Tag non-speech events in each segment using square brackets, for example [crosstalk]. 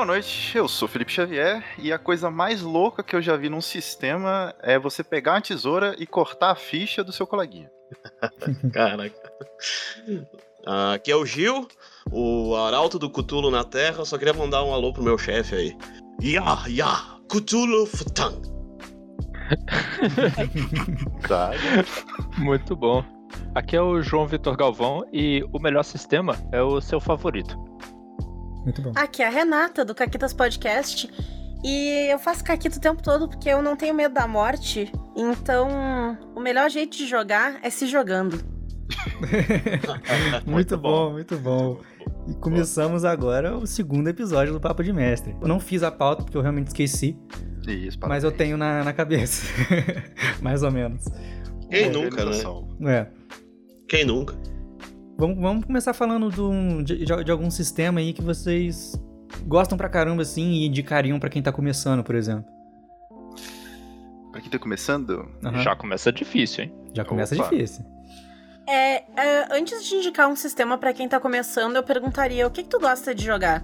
Boa noite, eu sou Felipe Xavier e a coisa mais louca que eu já vi num sistema é você pegar uma tesoura e cortar a ficha do seu coleguinha. [laughs] Caraca. Ah, aqui é o Gil, o arauto do Cutulo na Terra. Só queria mandar um alô pro meu chefe aí. Ya, ya, Cthulhu Futang. [laughs] Tá? Muito bom. Aqui é o João Vitor Galvão e o melhor sistema é o seu favorito. Muito bom. Aqui é a Renata, do Caquitas Podcast. E eu faço caquito o tempo todo porque eu não tenho medo da morte. Então, o melhor jeito de jogar é se jogando. [laughs] muito bom, muito bom. E começamos agora o segundo episódio do Papo de Mestre. Eu não fiz a pauta porque eu realmente esqueci, Isso, mas eu tenho na, na cabeça. [laughs] Mais ou menos. Quem nunca, né? É. Quem nunca? Vamos, vamos começar falando do, de, de, de algum sistema aí que vocês gostam pra caramba, assim, e indicariam pra quem tá começando, por exemplo. Pra quem tá começando, Aham. Já começa difícil, hein? Já começa Opa. difícil. É, é, antes de indicar um sistema pra quem tá começando, eu perguntaria o que, que tu gosta de jogar?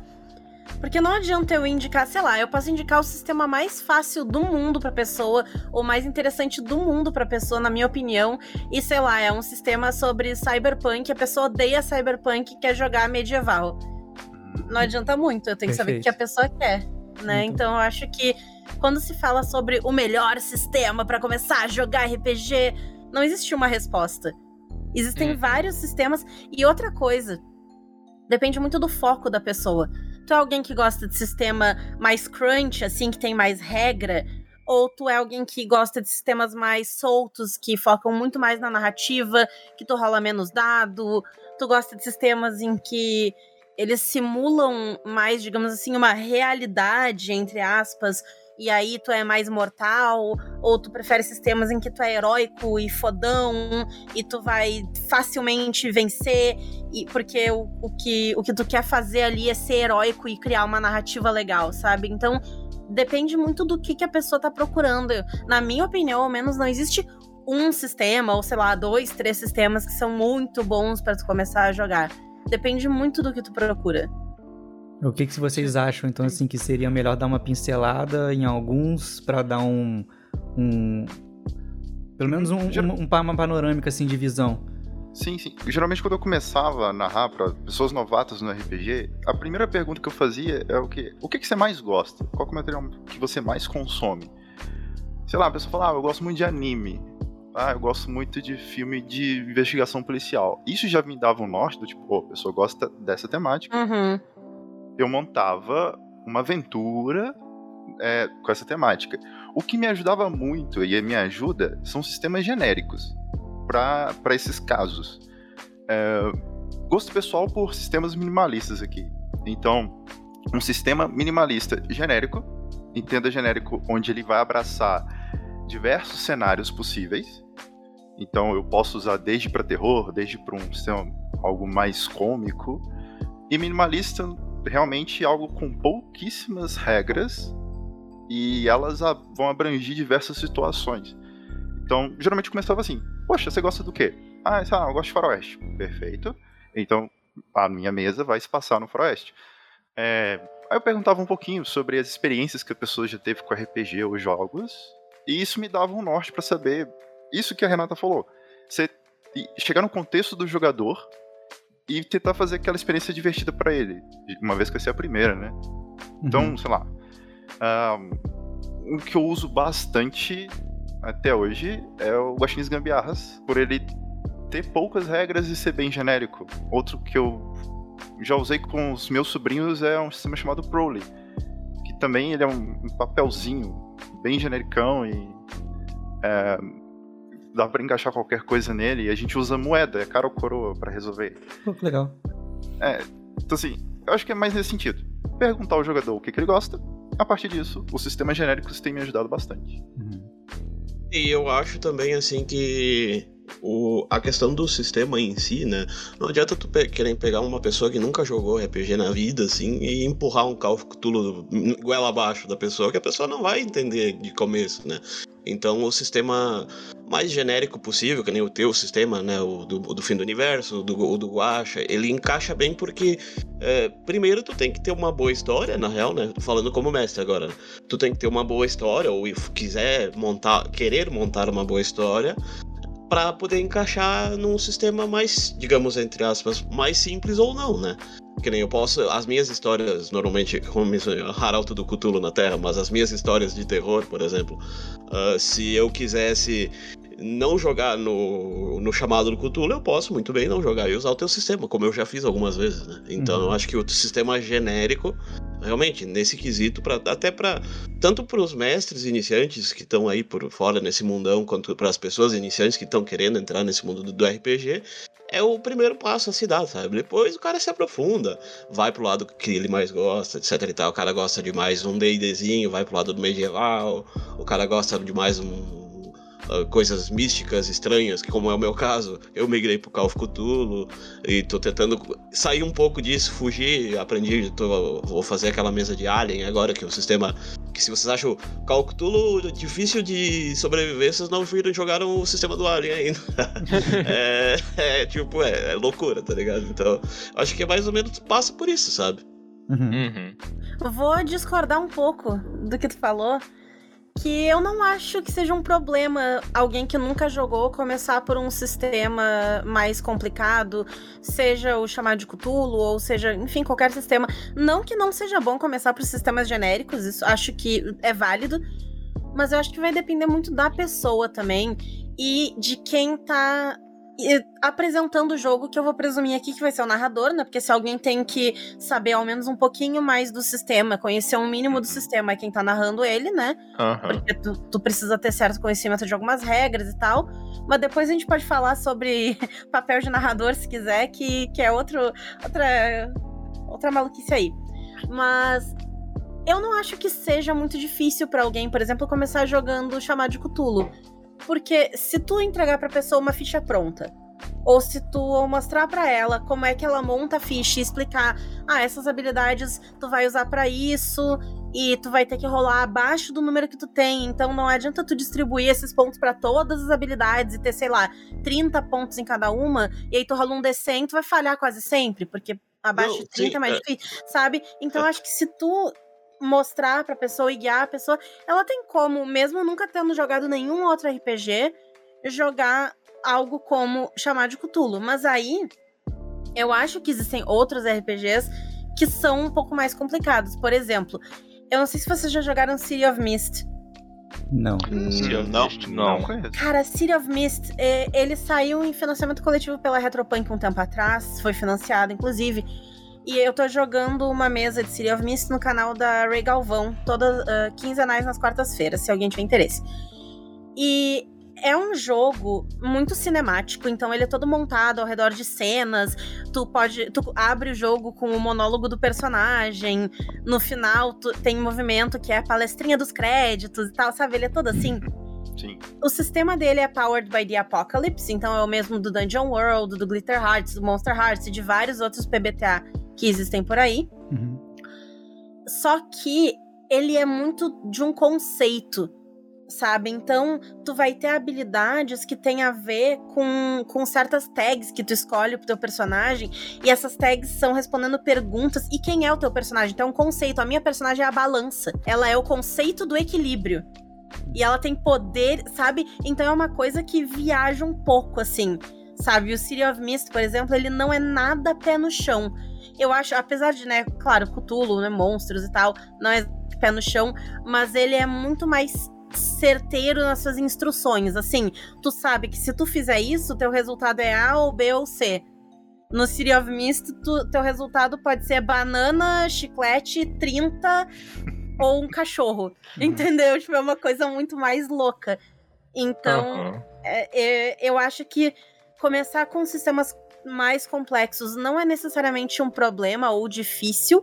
Porque não adianta eu indicar, sei lá, eu posso indicar o sistema mais fácil do mundo pra pessoa, ou mais interessante do mundo pra pessoa, na minha opinião. E sei lá, é um sistema sobre cyberpunk, a pessoa odeia cyberpunk e quer jogar medieval. Não adianta muito, eu tenho que saber o que a pessoa quer, né? Muito Então eu acho que quando se fala sobre o melhor sistema pra começar a jogar RPG, não existe uma resposta. Existem Uhum. vários sistemas. E outra coisa, depende muito do foco da pessoa. Tu é alguém que gosta de sistema mais crunch, assim, que tem mais regra? Ou tu é alguém que gosta de sistemas mais soltos, que focam muito mais na narrativa, que tu rola menos dado? Tu gosta de sistemas em que eles simulam mais, digamos assim, uma realidade, entre aspas, e aí tu é mais mortal? Ou tu prefere sistemas em que tu é heróico e fodão, e tu vai facilmente vencer, e porque o, o, que, o que tu quer fazer ali é ser heróico e criar uma narrativa legal, sabe? Então, depende muito do que, que a pessoa tá procurando. Na minha opinião, ao menos, não existe um sistema, ou sei lá, dois, três sistemas que são muito bons para tu começar a jogar. Depende muito do que tu procura. O que, que vocês acham, então, assim, que seria melhor dar uma pincelada em alguns pra dar um. um pelo menos um, Geral- um- um uma panorâmica, assim, de visão. Sim, sim. Geralmente quando eu começava a narrar pra pessoas novatas no RPG, a primeira pergunta que eu fazia é o que? O que, que você mais gosta? Qual que é o material que você mais consome? Sei lá, a pessoa fala, ah, eu gosto muito de anime. Ah, eu gosto muito de filme de investigação policial. Isso já me dava um norte do tipo, pô, a pessoa gosta dessa temática. Uhum. Eu montava uma aventura é, com essa temática. O que me ajudava muito e me ajuda são sistemas genéricos para esses casos. É, gosto pessoal por sistemas minimalistas aqui. Então, um sistema minimalista genérico, entenda genérico, onde ele vai abraçar diversos cenários possíveis. Então, eu posso usar desde para terror, desde para um sistema algo mais cômico. E minimalista, realmente algo com pouquíssimas regras e elas vão abranger diversas situações. Então, geralmente começava assim: Poxa, você gosta do quê? Ah, sei lá, eu gosto de faroeste. Perfeito. Então, a minha mesa vai se passar no faroeste. É, Aí eu perguntava um pouquinho sobre as experiências que a pessoa já teve com RPG ou jogos, e isso me dava um norte pra saber isso que a Renata falou. Você chegar no contexto do jogador e tentar fazer aquela experiência divertida pra ele, uma vez que vai ser a primeira, né? Então, Uhum. sei lá. ah, o que eu uso bastante até hoje é o Guaxinins Gambiarras, por ele ter poucas regras e ser bem genérico. Outro que eu já usei com os meus sobrinhos é um sistema chamado Prowly, que também ele é um, um papelzinho bem genericão e é, dá pra encaixar qualquer coisa nele. E a gente usa moeda, é cara ou coroa pra resolver. Pô, que legal. Então, assim, eu acho que é mais nesse sentido. Perguntar ao jogador o que, que ele gosta. A partir disso, os sistemas genéricos têm me ajudado bastante. Uhum. E eu acho também, assim, que o, a questão do sistema em si, né? Não adianta tu pe querer pegar uma pessoa que nunca jogou RPG na vida, assim, e empurrar um Call goela abaixo da pessoa, que a pessoa não vai entender de começo, né? Então o sistema mais genérico possível, que nem o teu sistema, né, o do, do fim do universo, o do, do Guacha, ele encaixa bem porque é, primeiro tu tem que ter uma boa história, na real, né, falando como mestre agora, tu tem que ter uma boa história, ou quiser montar, querer montar uma boa história, para poder encaixar num sistema mais, digamos, entre aspas, mais simples ou não, né? Que nem eu posso. As minhas histórias, normalmente, como Haralto do Cthulhu na Terra, mas as minhas histórias de terror, por exemplo, uh, se eu quisesse não jogar no, no chamado do Cthulhu, eu posso muito bem não jogar e usar o teu sistema, como eu já fiz algumas vezes, né? Então uhum. eu acho que o sistema genérico, realmente, nesse quesito, pra, até para tanto para os mestres iniciantes que estão aí por fora nesse mundão, quanto para as pessoas iniciantes que estão querendo entrar nesse mundo do, do RPG, é o primeiro passo a se dar, sabe? Depois o cara se aprofunda, vai pro lado que ele mais gosta, etc e tal. O cara gosta de mais um D&Dzinho, vai pro lado do medieval. O cara gosta de mais um uh, coisas místicas, estranhas, que como é o meu caso, eu migrei pro Call of Cthulhu e tô tentando sair um pouco disso, fugir, aprendi, tô, vou fazer aquela mesa de Alien agora, que é um sistema que se vocês acham Call of Cthulhu difícil de sobreviver, vocês não viram jogaram o sistema do Alien ainda. [laughs] é, é, tipo, é, é, loucura, tá ligado? Então, acho que é mais ou menos passa por isso, sabe? Uhum. Uhum. Vou discordar um pouco do que tu falou que eu não acho que seja um problema alguém que nunca jogou começar por um sistema mais complicado, seja o chamado de Cthulhu, ou seja, enfim, qualquer sistema. Não que não seja bom começar por sistemas genéricos, isso acho que é válido, mas eu acho que vai depender muito da pessoa também e de quem tá apresentando o jogo, que eu vou presumir aqui que vai ser o narrador, né? Porque se alguém tem que saber ao menos um pouquinho mais do sistema, conhecer um mínimo do sistema, é quem tá narrando ele, né? Uhum. Porque tu, tu, precisa ter certo conhecimento de algumas regras e tal. Mas depois a gente pode falar sobre [laughs] papel de narrador, se quiser, que, que é outro, outra, outra maluquice aí. Mas eu não acho que seja muito difícil para alguém, por exemplo, começar jogando chamar de Cthulhu porque se tu entregar pra pessoa uma ficha pronta, ou se tu mostrar para ela como é que ela monta a ficha e explicar, ah, essas habilidades tu vai usar para isso e tu vai ter que rolar abaixo do número que tu tem, então não adianta tu distribuir esses pontos para todas as habilidades e ter, sei lá, 30 pontos em cada uma, e aí tu rola um D100, tu vai falhar quase sempre, porque abaixo não, de 30 sim, é mais é... difícil, sabe? Então é. acho que se tu mostrar pra pessoa e guiar a pessoa, ela tem como, mesmo nunca tendo jogado nenhum outro RPG, jogar algo como chamar de Cthulhu. Mas aí, eu acho que existem outros RPGs que são um pouco mais complicados. Por exemplo, eu não sei se vocês já jogaram City of Mist. Não. City of não, Mist, não. não Cara, City of Mist, é, ele saiu em financiamento coletivo pela Retropunk um tempo atrás, foi financiado, inclusive. E eu tô jogando uma mesa de City of Mist no canal da Ray Galvão, todas uh, quinzenais nas quartas-feiras, se alguém tiver interesse. E é um jogo muito cinemático, então ele é todo montado ao redor de cenas. Tu pode, tu abre o jogo com o monólogo do personagem. No final, tu, tem movimento que é a palestrinha dos créditos e tal, sabe? Ele é todo assim. Sim. O sistema dele é powered by the Apocalypse, então é o mesmo do Dungeon World, do Glitter Hearts, do Monster Hearts e de vários outros PBTA que existem por aí. Uhum. Só que ele é muito de um conceito, sabe? Então, tu vai ter habilidades que tem a ver com, com certas tags que tu escolhe pro teu personagem, e essas tags são respondendo perguntas. E quem é o teu personagem? Então, é um conceito. A minha personagem é a balança. Ela é o conceito do equilíbrio. E ela tem poder, sabe? Então é uma coisa que viaja um pouco, assim. Sabe? O City of Mist, por exemplo, ele não é nada pé no chão eu acho, apesar de, né, claro, Cthulhu, né, monstros e tal, não é pé no chão, mas ele é muito mais certeiro nas suas instruções. Assim, tu sabe que se tu fizer isso, teu resultado é A ou B ou C. No City of Mist, tu, teu resultado pode ser banana, chiclete, 30 [laughs] ou um cachorro. Entendeu? Tipo, é uma coisa muito mais louca. Então, uhum. é, é, eu acho que começar com sistemas mais complexos. Não é necessariamente um problema ou difícil,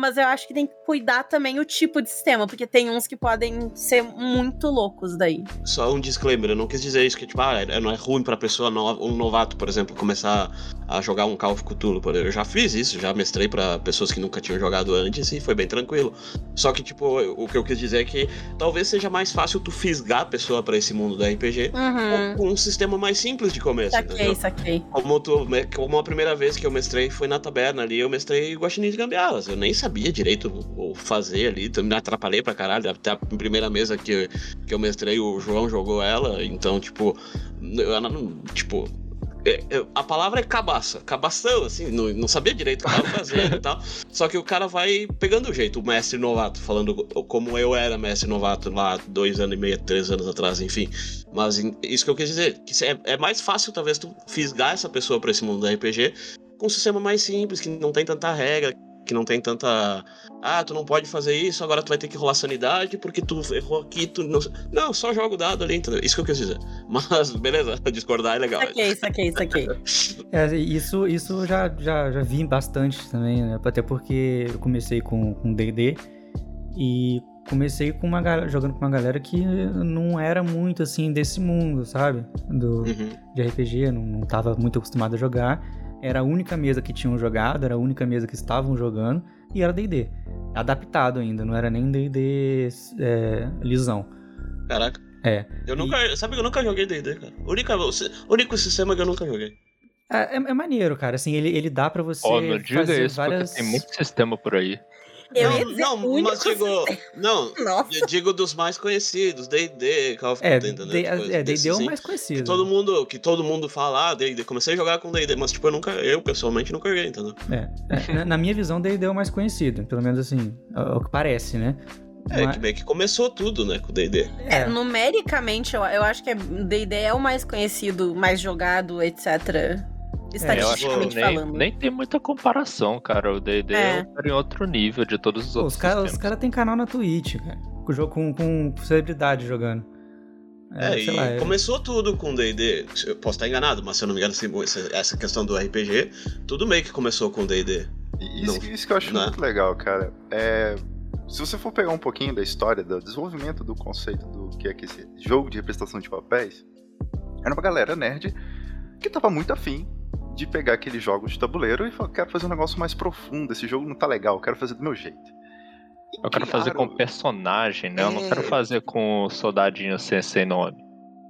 mas eu acho que tem que cuidar também o tipo de sistema, porque tem uns que podem ser muito loucos daí. Só um disclaimer, eu não quis dizer isso que, tipo, ah, não é ruim pra pessoa, nova, um novato, por exemplo, começar a jogar um Call of Cthulhu. por exemplo. Eu já fiz isso, já mestrei pra pessoas que nunca tinham jogado antes e foi bem tranquilo. Só que, tipo, o que eu quis dizer é que talvez seja mais fácil tu fisgar a pessoa pra esse mundo da RPG Uhum. com um sistema mais simples de começo, Saquei, entendeu? saquei. Como, tu, como a primeira vez que eu mestrei foi na taberna ali, eu mestrei Guaxinim de Gambiarras. Eu nem sabia direito o fazer ali, então me atrapalhei pra caralho. Até a primeira mesa que, que eu mestrei, o João jogou ela, então, tipo, eu não, tipo, é, é, a palavra é cabaça, cabação, assim, não, não sabia direito o que tava fazendo e tal. [laughs] Só que o cara vai pegando o jeito, o mestre novato, falando como eu era mestre novato lá dois anos e meio, três anos atrás, enfim. Mas isso que eu quis dizer, que é, é mais fácil talvez tu fisgar essa pessoa pra esse mundo do RPG com um sistema mais simples, que não tem tanta regra, que não tem tanta. Ah, tu não pode fazer isso, agora tu vai ter que rolar sanidade porque tu errou aqui, tu não. Não, só joga o dado ali, entendeu? Isso que eu quis dizer. [laughs] Mas, beleza, [laughs] discordar é legal. Saquei, saquei, saquei. [laughs] É, isso isso já, já, já vi bastante também, né? Até porque eu comecei com D&D e comecei com uma jogando com uma galera que não era muito assim desse mundo, sabe? Do, Uhum. de RPG, não, não tava muito acostumado a jogar. Era a única mesa que tinham jogado, era a única mesa que estavam jogando e era D&D. Adaptado ainda, não era nem D&D é, lisão. Caraca. É. Eu nunca. Sabe que eu nunca joguei DD, cara. O único, o único sistema que eu nunca joguei. É, é, é maneiro, cara. Assim, ele, ele dá pra você Ó, não diga fazer isso várias... tem muito sistema por aí. Eu não, não, único mas digo. Não, [laughs] Nossa. eu digo dos mais conhecidos, D&D, Call of É, Duty, Tipo, é, D&D é o mais conhecido. Que todo mundo, que todo mundo fala, ah, D&D. Comecei a jogar com D&D, mas tipo, eu nunca, eu pessoalmente nunca joguei, entendeu? É, é, na, na minha visão, D&D é o mais conhecido. Pelo menos assim, é o que parece, né? É, Mas- que meio que começou tudo, né, com D&D. É, numericamente, eu, eu acho que D&D é o mais conhecido, mais jogado, etc. É, Estatisticamente nem, falando. nem tem muita comparação, cara. O D&D É. é. em outro nível de todos os Pô, outros os caras cara têm canal na Twitch, cara. Com, jogo, com, com celebridade jogando. É, sei e lá, é- começou tudo com D&D. Eu posso estar enganado, mas se eu não me engano, assim, essa- essa questão do RPG, tudo meio que começou com D&D. Isso, Não, isso que eu acho né? muito legal, cara. É, se você for pegar um pouquinho da história, do desenvolvimento do conceito do que é que esse jogo de representação de papéis, era uma galera nerd que tava muito afim de pegar aqueles jogos de tabuleiro e falar, quero fazer um negócio mais profundo, esse jogo não tá legal, eu quero fazer do meu jeito. E Eu quero fazer com personagem, né? Eu não quero É. fazer com soldadinho sem, sem nome.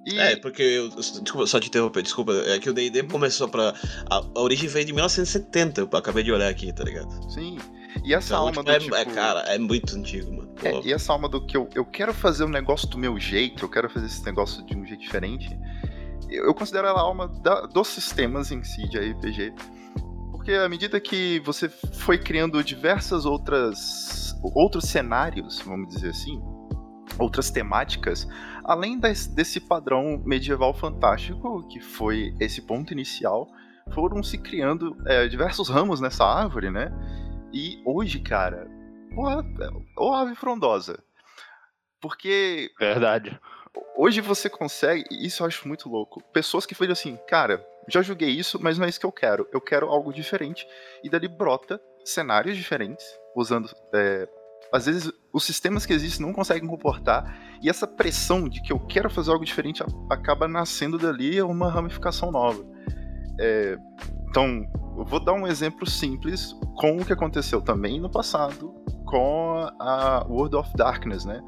E, É, porque, eu, desculpa, só te interromper, desculpa, é que o D&D começou pra... A, a origem veio de 1970, eu acabei de olhar aqui, tá ligado? sim. E essa Então, alma tipo, do é, tipo... é, cara, é muito antigo, mano. É, e essa alma do que eu, eu quero fazer um negócio do meu jeito, eu quero fazer esse negócio de um jeito diferente, eu, considero ela a alma da- dos sistemas em si de RPG. Porque à medida que você foi criando diversas outras outros cenários, vamos dizer assim, outras temáticas, além des- desse padrão medieval fantástico, que foi esse ponto inicial, foram se criando é, diversos ramos nessa árvore, né? E hoje, cara, porra, ou ave frondosa. Porque Verdade. Hoje você consegue, isso eu acho muito louco, pessoas que falam assim, cara, já joguei isso, mas não é isso que eu quero. Eu quero algo diferente. E dali brota cenários diferentes, usando. é, às vezes os sistemas que existem não conseguem comportar, e essa pressão de que eu quero fazer algo diferente acaba nascendo dali uma ramificação nova. É, então, eu vou dar um exemplo simples com o que aconteceu também no passado com a World of Darkness, né?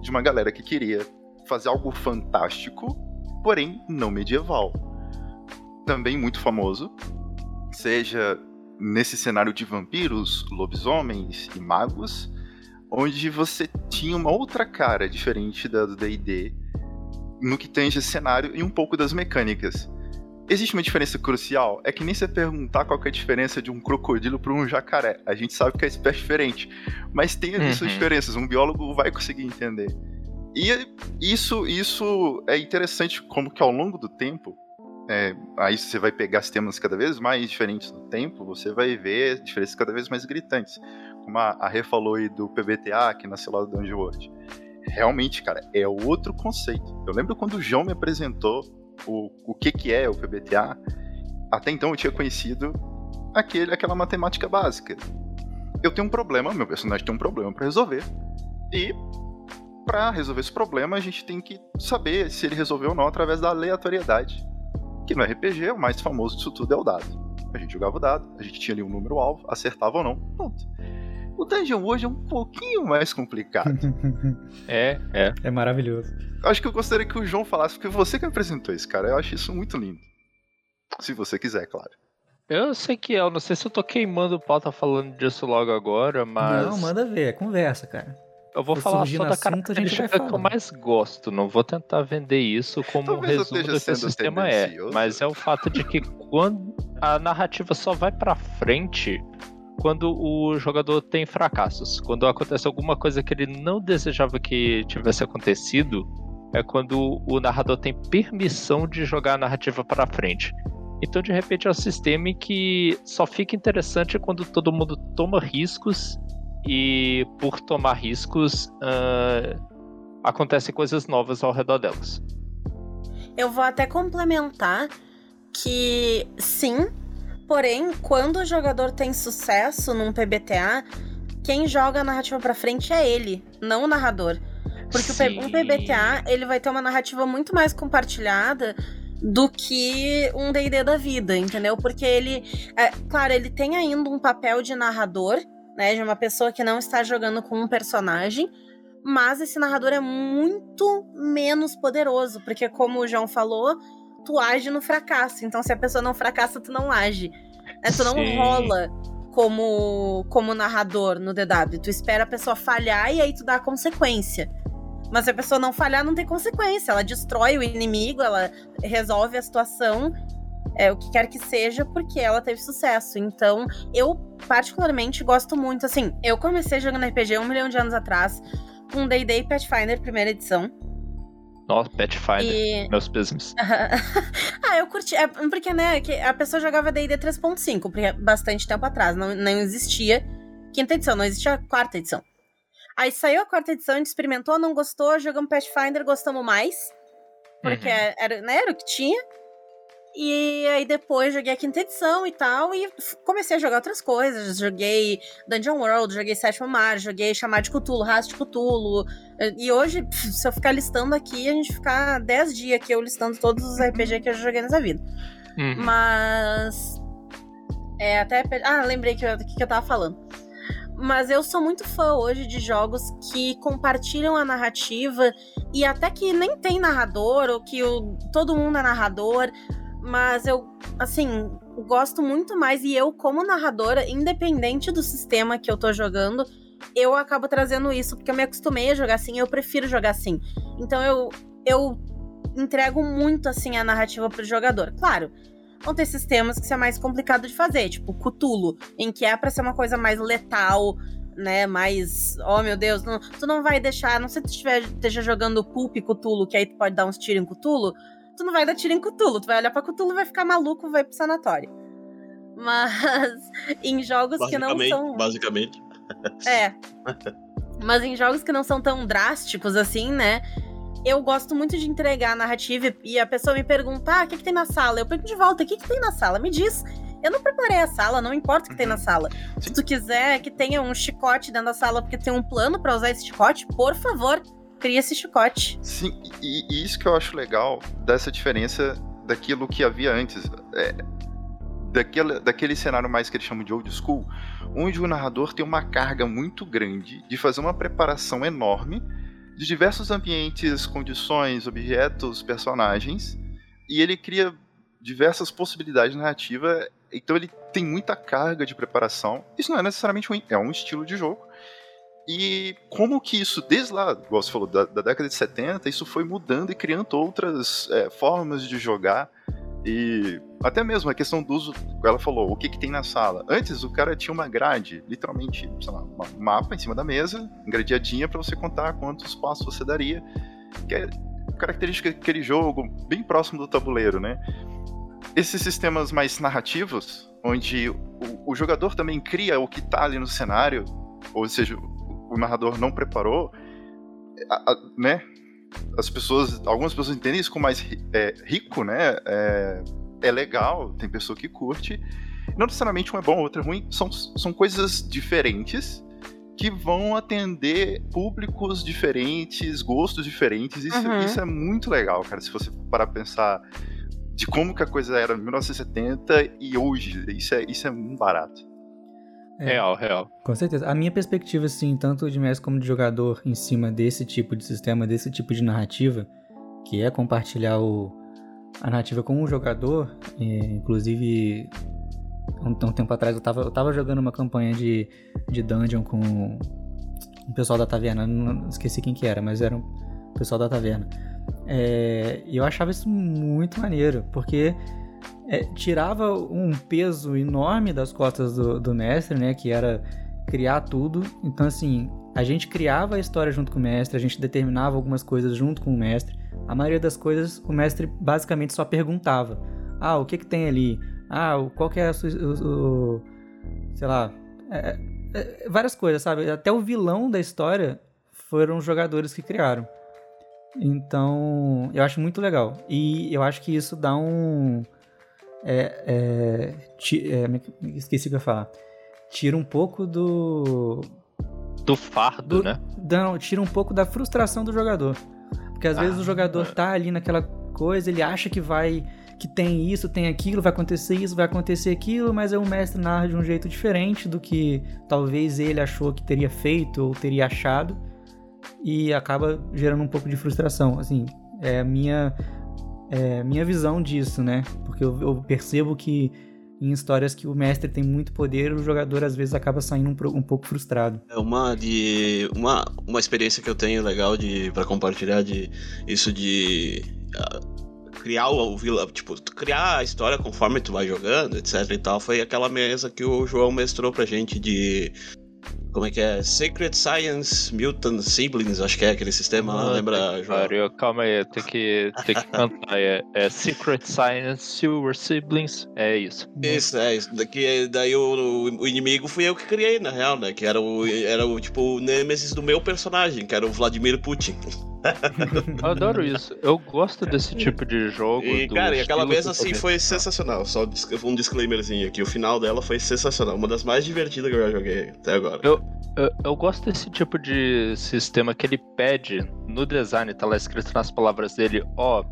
De uma galera que queria fazer algo fantástico, porém não medieval. Também muito famoso, seja nesse cenário de vampiros, lobisomens e magos, onde você tinha uma outra cara diferente da do D&D no que tange esse cenário e um pouco das mecânicas. Existe uma diferença crucial? É que nem você perguntar qual é a diferença de um crocodilo para um jacaré. A gente sabe que é espécie diferente, mas tem suas Uhum. diferenças. Um biólogo vai conseguir entender. E isso, isso é interessante como que ao longo do tempo, é, aí você vai pegar sistemas cada vez mais diferentes no tempo, você vai ver diferenças cada vez mais gritantes. Como a, a Rê falou aí do PBTA, que nasceu lá do Dungeon World. Realmente, cara, é outro conceito. Eu lembro quando o João me apresentou o, o que, que é o PBTA, até então eu tinha conhecido aquele, aquela matemática básica. eu tenho um problema, meu personagem tem um problema para resolver. E para resolver esse problema, a gente tem que saber se ele resolveu ou não através da aleatoriedade. Que no RPG, o mais famoso disso tudo é o dado. A gente jogava o dado, a gente tinha ali um número alvo, acertava ou não, pronto. O Dungeon hoje é um pouquinho mais complicado. [laughs] É, é. É maravilhoso. Acho que eu gostaria que o João falasse, porque você que apresentou esse cara. Eu acho isso muito lindo. Se você quiser, claro. Eu sei que é, eu não sei se eu tô queimando o pau tá falando disso logo agora, mas. Não, manda ver, é conversa, cara. Eu vou Se falar só da assunto, característica que eu mais gosto. Não vou tentar vender isso como um Talvez resumo do que o sistema é. Mas é o fato de que quando a narrativa só vai pra frente quando o jogador tem fracassos. Quando acontece alguma coisa que ele não desejava que tivesse acontecido, é quando o narrador tem permissão de jogar a narrativa pra frente. Então, de repente, é um sistema em que só fica interessante quando todo mundo toma riscos e, por tomar riscos, ah, acontecem coisas novas ao redor delas. Eu vou até complementar que sim, porém, quando o jogador tem sucesso num PBTA, quem joga a narrativa pra frente é ele, não o narrador. Porque o P- um Sim. PBTA, ele vai ter uma narrativa muito mais compartilhada do que um D&D da vida, entendeu? Porque ele, é, claro, ele tem ainda um papel de narrador, né, de uma pessoa que não está jogando com um personagem, mas esse narrador é muito menos poderoso, porque como o João falou, tu age no fracasso. Então, se a pessoa não fracassa, tu não age. Né? Tu não Sim. rola como, como narrador no DW. Tu espera a pessoa falhar e aí tu dá a consequência. Mas se a pessoa não falhar, não tem consequência. Ela destrói o inimigo, ela resolve a situação, é, o que quer que seja, porque ela teve sucesso. Então, eu particularmente gosto muito. Assim, eu comecei jogando RPG um milhão de anos atrás, com D&D e Pathfinder, primeira edição. Nossa, Pathfinder. E Meus pesos. [laughs] ah, eu curti. É, porque, né, que a pessoa jogava DD 3.5, porque é bastante tempo atrás. Não, não existia quinta edição, não existia quarta edição. Aí saiu a quarta edição, a gente experimentou, não gostou, jogamos Pathfinder, gostamos mais. Porque Uhum. era, né, era o que tinha. E aí depois joguei a quinta edição e tal, e comecei a jogar outras coisas. Joguei Dungeon World, joguei Sétimo Mar, joguei Chamar de Cthulhu, Rastro de Cthulhu. E hoje, se eu ficar listando aqui, a gente ficar 10 dias aqui eu listando todos os RPG que eu joguei nessa vida. Uhum. Mas. É, até. Ah, lembrei que eu, que eu tava falando. Mas eu sou muito fã hoje de jogos que compartilham a narrativa e até que nem tem narrador, ou que o, todo mundo é narrador. Mas eu, assim, gosto muito mais. E eu, como narradora, independente do sistema que eu tô jogando, eu acabo trazendo isso, porque eu me acostumei a jogar assim, eu prefiro jogar assim. Então eu, eu entrego muito, assim, a narrativa pro jogador. Claro, vão ter sistemas que isso é mais complicado de fazer, tipo Cthulhu, em que é pra ser uma coisa mais letal, né? Mais. Oh meu Deus, não- tu não vai deixar. Não sei se tu estiver, esteja jogando Pulp Cthulhu, que aí tu pode dar uns tiros em Cthulhu. Tu não vai dar tiro em Cthulhu, tu vai olhar pra Cthulhu, vai ficar maluco, vai pro sanatório. Mas [laughs] em jogos que não são. basicamente. É. [laughs] Mas em jogos que não são tão drásticos assim, né? Eu gosto muito de entregar a narrativa e a pessoa me pergunta: ah, o que, que tem na sala? Eu pergunto de volta: o que, que tem na sala? Me diz. Eu não preparei a sala, não importa o que tem na sala. Se tu quiser que tenha um chicote dentro da sala porque tem um plano pra usar esse chicote, por favor, cria esse chicote. Sim, e, e isso que eu acho legal dessa diferença daquilo que havia antes. É, daquele, daquele cenário mais que eles chamam de old school, onde o narrador tem uma carga muito grande de fazer uma preparação enorme de diversos ambientes, condições, objetos, personagens, e ele cria diversas possibilidades narrativas, então ele tem muita carga de preparação. Isso não é necessariamente ruim, é um estilo de jogo. E como que isso, desde lá, igual você falou, da, da década de 70, isso foi mudando e criando outras é, formas de jogar. E até mesmo a questão do uso, ela falou, o que, que tem na sala. Antes o cara tinha uma grade, literalmente, sei lá, um mapa em cima da mesa, engradeadinha para você contar quantos passos você daria. Que é característica daquele jogo, bem próximo do tabuleiro, né? Esses sistemas mais narrativos, onde o, o jogador também cria o que tá ali no cenário, ou seja, o narrador não preparou, a- a- né? As pessoas, algumas pessoas entendem isso como mais é, rico, né? É, é legal, tem pessoa que curte. Não necessariamente um é bom, outro é ruim, são, são coisas diferentes que vão atender públicos diferentes, gostos diferentes. Isso, uhum. isso é muito legal, cara, se você parar pra pensar de como que a coisa era em 1970 e hoje. Isso é, isso é muito barato. É, real, real. Com certeza. A minha perspectiva, assim, tanto de mestre como de jogador, em cima desse tipo de sistema, desse tipo de narrativa, que é compartilhar o, a narrativa com o jogador, é, inclusive um, um, tempo atrás eu tava, eu tava jogando uma campanha de, de dungeon com o pessoal da taverna, não, esqueci quem que era, mas era o pessoal da taverna. É, e eu achava isso muito maneiro, porque é, tirava um peso enorme das costas do, do mestre, né, que era criar tudo. Então, assim, a gente criava a história junto com o mestre, a gente determinava algumas coisas junto com o mestre. A maioria das coisas o mestre basicamente só perguntava: Ah, o que que tem ali? Ah, qual que é a sua. O, o, sei lá. É, é, várias coisas, sabe? Até o vilão da história foram os jogadores que criaram. Então, eu acho muito legal. E eu acho que isso dá um. É, é, ti, é, esqueci o que eu ia falar. Tira um pouco do. Do fardo, do, né? Não, tira um pouco da frustração do jogador. Porque às ah, vezes o jogador é. tá ali naquela coisa, ele acha que vai que tem isso, tem aquilo, vai acontecer isso, vai acontecer aquilo, mas aí o mestre narra de um jeito diferente do que talvez ele achou que teria feito ou teria achado e acaba gerando um pouco de frustração. Assim, é a minha, é minha visão disso, né? Porque eu, eu, percebo que em histórias que o mestre tem muito poder, o jogador às vezes acaba saindo um, um pouco frustrado. É uma de uma, uma experiência que eu tenho legal de para compartilhar de isso de uh, criar o, vilão, tipo, criar a história conforme tu vai jogando, etc e tal, foi aquela mesa que o João mestrou pra gente de como é que é? Secret Science Mutant Siblings, acho que é aquele sistema lá, lembra, João? Calma aí, tem que, tem que cantar. É, é, Secret Science Silver Siblings, é isso. Isso, é isso. Daqui, daí o, o, inimigo fui eu que criei, na real, né? Que era o, era o tipo o Nemesis do meu personagem, que era o Vladimir Putin. Eu adoro isso. Eu gosto desse tipo de jogo. E, cara, e aquela mesa assim foi sensacional. Só um disclaimerzinho aqui. O final dela foi sensacional. Uma das mais divertidas que eu já joguei até agora. Eu, eu, eu gosto desse tipo de sistema que ele pede no design, tá lá escrito nas palavras dele, ó. Oh,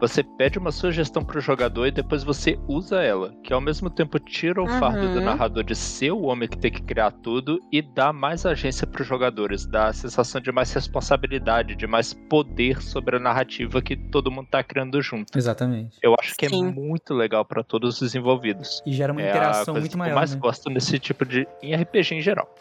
você pede uma sugestão pro jogador e depois você usa ela, que ao mesmo tempo tira o uhum. fardo do narrador de ser o homem que tem que criar tudo e dá mais agência pros jogadores, dá a sensação de mais responsabilidade, de mais poder sobre a narrativa que todo mundo tá criando junto. Exatamente. Eu acho que é Sim. é muito legal para todos os envolvidos. E gera uma é interação muito maior. Eu mais né? gosto desse tipo de em RPG em geral.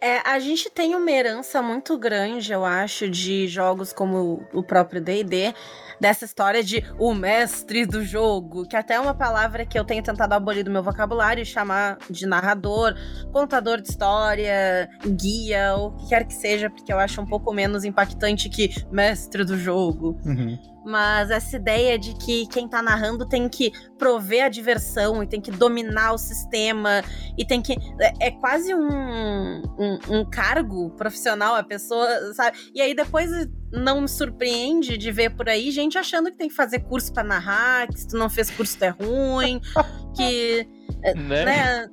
É, a gente tem uma herança muito grande, eu acho, de jogos como o próprio D&D, dessa história de o mestre do jogo, que até é uma palavra que eu tenho tentado abolir do meu vocabulário e chamar de narrador, contador de história, guia, ou o que quer que seja, porque eu acho um pouco menos impactante que mestre do jogo. Uhum mas essa ideia de que quem tá narrando tem que prover a diversão e tem que dominar o sistema e tem que. É, é quase um, um, um, cargo profissional, a pessoa, sabe? E aí depois não me surpreende de ver por aí gente achando que tem que fazer curso para narrar, que se tu não fez curso tu é ruim, que é, né? né?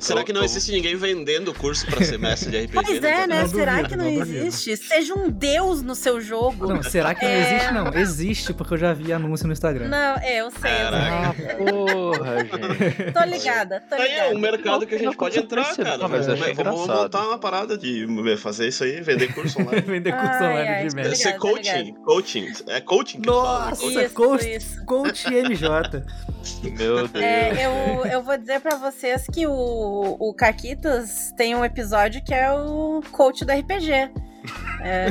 será que não existe ninguém vendendo curso para semestre de RPG? Pois é, né? Não será duvido, que não, não existe? Duvido. Seja um deus no seu jogo. Não, será que é... não existe? Não, existe, porque eu já vi anúncio no Instagram. Não, é, eu sei. Ah, porra, gente. Tô ligada, tô ligada. É um mercado que a gente pode entrar, cara. Não, mas vamos, vamos montar uma parada de fazer isso aí, vender curso [laughs] online. vender curso ai, online ai, de mestre. Ser coaching, coaching. É coaching que Nossa, isso, coach, isso. coach MJ. Meu Deus. É, eu, eu vou dizer pra vocês que o, o Caquitas tem um episódio que é o coach do RPG. É,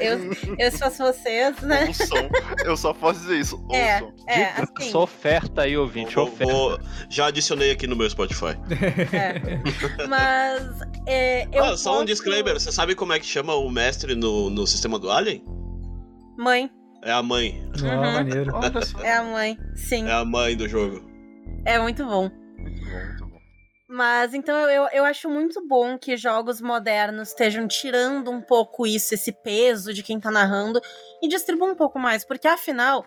eu, eu, eu, se fosse vocês, né? Ouçam. Eu só posso dizer isso. É, é, assim. Só oferta aí, ouvinte. Vou, oferta. Vou, já adicionei aqui no meu Spotify. É. Mas. É, eu ah, só posso... um disclaimer: você sabe como é que chama o mestre no, no sistema do Alien? Mãe. É a mãe. Uhum. maneiro. É a mãe, sim. É a mãe do jogo. É muito bom. Muito bom, muito bom. Mas então eu, eu acho muito bom que jogos modernos estejam tirando um pouco isso, esse peso de quem tá narrando, e distribuam um pouco mais, porque afinal,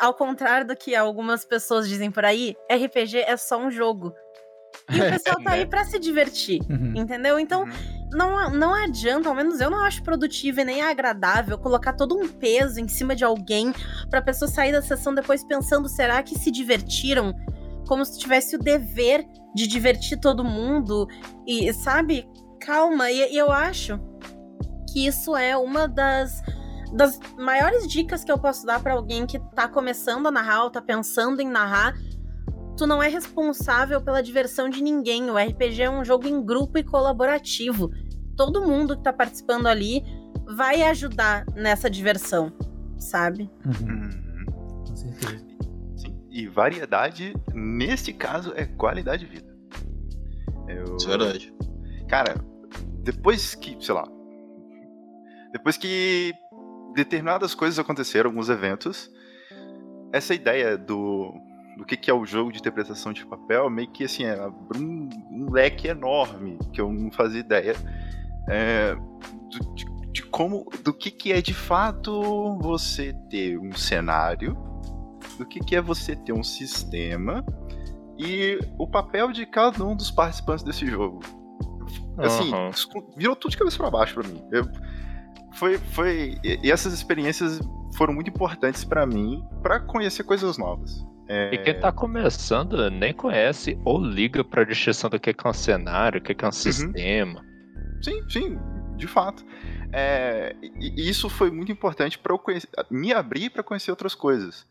ao contrário do que algumas pessoas dizem por aí, RPG é só um jogo. E o [laughs] pessoal tá Né? aí pra se divertir, Uhum. entendeu? Então, Uhum. não, não adianta, ao menos eu não acho produtivo e nem agradável colocar todo um peso em cima de alguém pra pessoa sair da sessão depois pensando, será que se divertiram? Como se tivesse o dever de divertir todo mundo. E, sabe? Calma. E, e eu acho que isso é uma das, das maiores dicas que eu posso dar pra alguém que tá começando a narrar ou tá pensando em narrar. Tu não é responsável pela diversão de ninguém. O RPG é um jogo em grupo e colaborativo. Todo mundo que tá participando ali vai ajudar nessa diversão, sabe? Uhum. Uhum. E variedade, nesse caso, é qualidade de vida. Eu- Isso é verdade. Cara, depois que, sei lá. Depois que determinadas coisas aconteceram, alguns eventos, essa ideia do, do que, que é o jogo de interpretação de papel meio que assim, é, abriu um, um leque enorme que eu não fazia ideia é, do- de, de como, do que, que é de fato você ter um cenário, do que, que é você ter um sistema e o papel de cada um dos participantes desse jogo. Assim, escu- virou tudo de cabeça pra baixo pra mim. Eu- foi, foi, e essas experiências foram muito importantes pra mim pra conhecer coisas novas. É, E quem tá começando nem conhece ou liga pra distinção do que que é um cenário, o que que é um sistema. Sim, sim, de fato. É, e, e isso foi muito importante para eu conhecer, me abrir para conhecer outras coisas.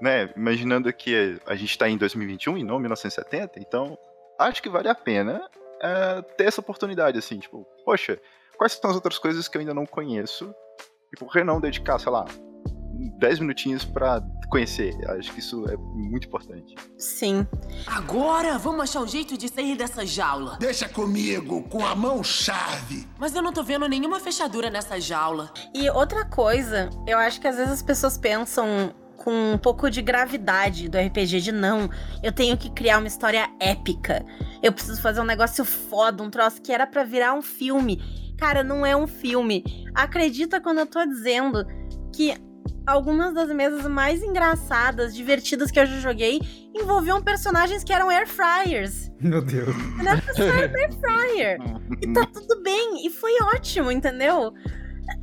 Né? Imaginando que a gente está em 2021 e não 1970, então acho que vale a pena é, ter essa oportunidade, assim, tipo, poxa, quais são as outras coisas que eu ainda não conheço? E por que não dedicar, sei lá, 10 minutinhos para conhecer? Acho que isso é muito importante. Sim. Agora vamos achar um jeito de sair dessa jaula. Deixa comigo, com a mão chave. Mas eu não tô vendo nenhuma fechadura nessa jaula. E outra coisa, eu acho que às vezes as pessoas pensam com um pouco de gravidade do RPG de não, eu tenho que criar uma história épica. Eu preciso fazer um negócio foda, um troço que era pra virar um filme. Cara, não é um filme. Acredita quando eu tô dizendo que algumas das mesas mais engraçadas, divertidas que eu já joguei envolviam personagens que eram air fryers. Meu Deus. É era air [laughs] fryer. E tá tudo bem. E foi ótimo, entendeu?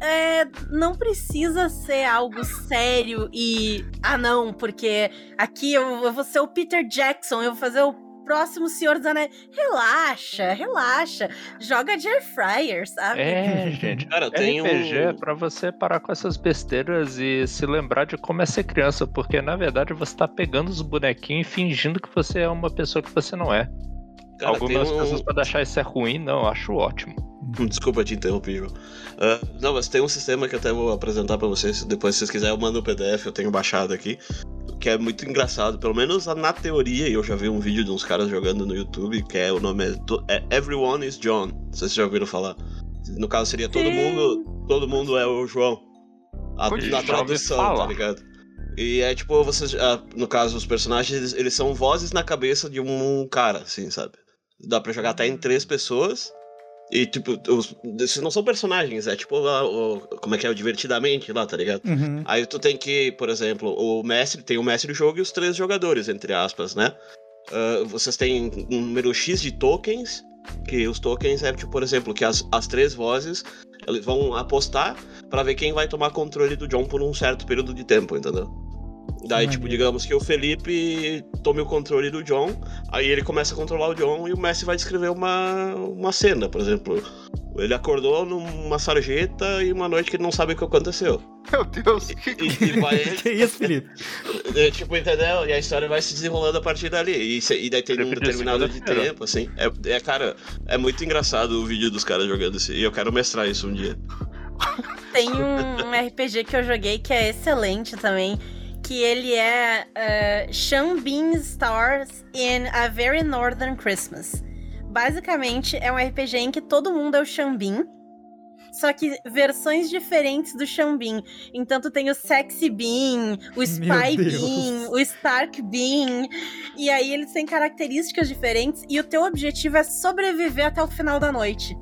É, não precisa ser algo sério e. Ah, não, porque aqui eu, eu vou ser o Peter Jackson, eu vou fazer o próximo Senhor dos Anéis. Relaxa, relaxa. Joga de air fryer, sabe? É, [laughs] gente. Cara, tem RPG é pra você parar com essas besteiras e se lembrar de como é ser criança, porque na verdade você tá pegando os bonequinhos e fingindo que você é uma pessoa que você não é. Cara, Algumas um... pessoas podem achar isso é ruim, não, eu acho ótimo. [laughs] Desculpa te interromper, João. Ah, não, mas tem um sistema que eu até vou apresentar pra vocês. Depois, se vocês quiserem, eu mando o PDF, eu tenho baixado aqui. Que é muito engraçado, pelo menos na teoria, e eu já vi um vídeo de uns caras jogando no YouTube, que é o nome é, é Everyone is John. Não sei se vocês já ouviram falar. No caso, seria todo Sim. mundo. Todo mundo é o João. A, na tradução, tá ligado? E é tipo, vocês. ah, no caso, os personagens, eles, eles são vozes na cabeça de um cara, assim, sabe? Dá pra jogar até em três pessoas. E, tipo, os, esses não são personagens, é tipo, a- o, como é que é, o divertidamente lá, tá ligado? Uhum. Aí tu tem que, por exemplo, o mestre, tem o mestre do jogo e os três jogadores, entre aspas, né? Ah, vocês têm um número X de tokens, que os tokens é, tipo, por exemplo, que as, as três vozes, eles vão apostar pra ver quem vai tomar controle do John por um certo período de tempo, entendeu? Daí, Maneiro. tipo, digamos que o Felipe tome o controle do John, aí ele começa a controlar o John e o mestre vai descrever uma, uma cena, por exemplo. Ele acordou numa sarjeta e uma noite que ele não sabe o que aconteceu. Meu Deus, E, e vai. [laughs] que isso, Felipe? é, tipo, entendeu? E a história vai se desenrolando a partir dali. E, e daí tem um determinado de tempo, assim. É, é, cara, é muito engraçado o vídeo dos caras jogando isso. E eu quero mestrar isso um dia. Tem um [laughs] RPG que eu joguei que é excelente também. Que ele é uh, Sean Bean Stars in a Very Northern Christmas. Basicamente, é um RPG em que todo mundo é o Sean Bean. Só que versões diferentes do Sean Bean. Então tu tem o Sexy Bean, o Spy. Bean, o Stark Bean. E aí eles têm características diferentes. E o teu objetivo é sobreviver até o final da noite.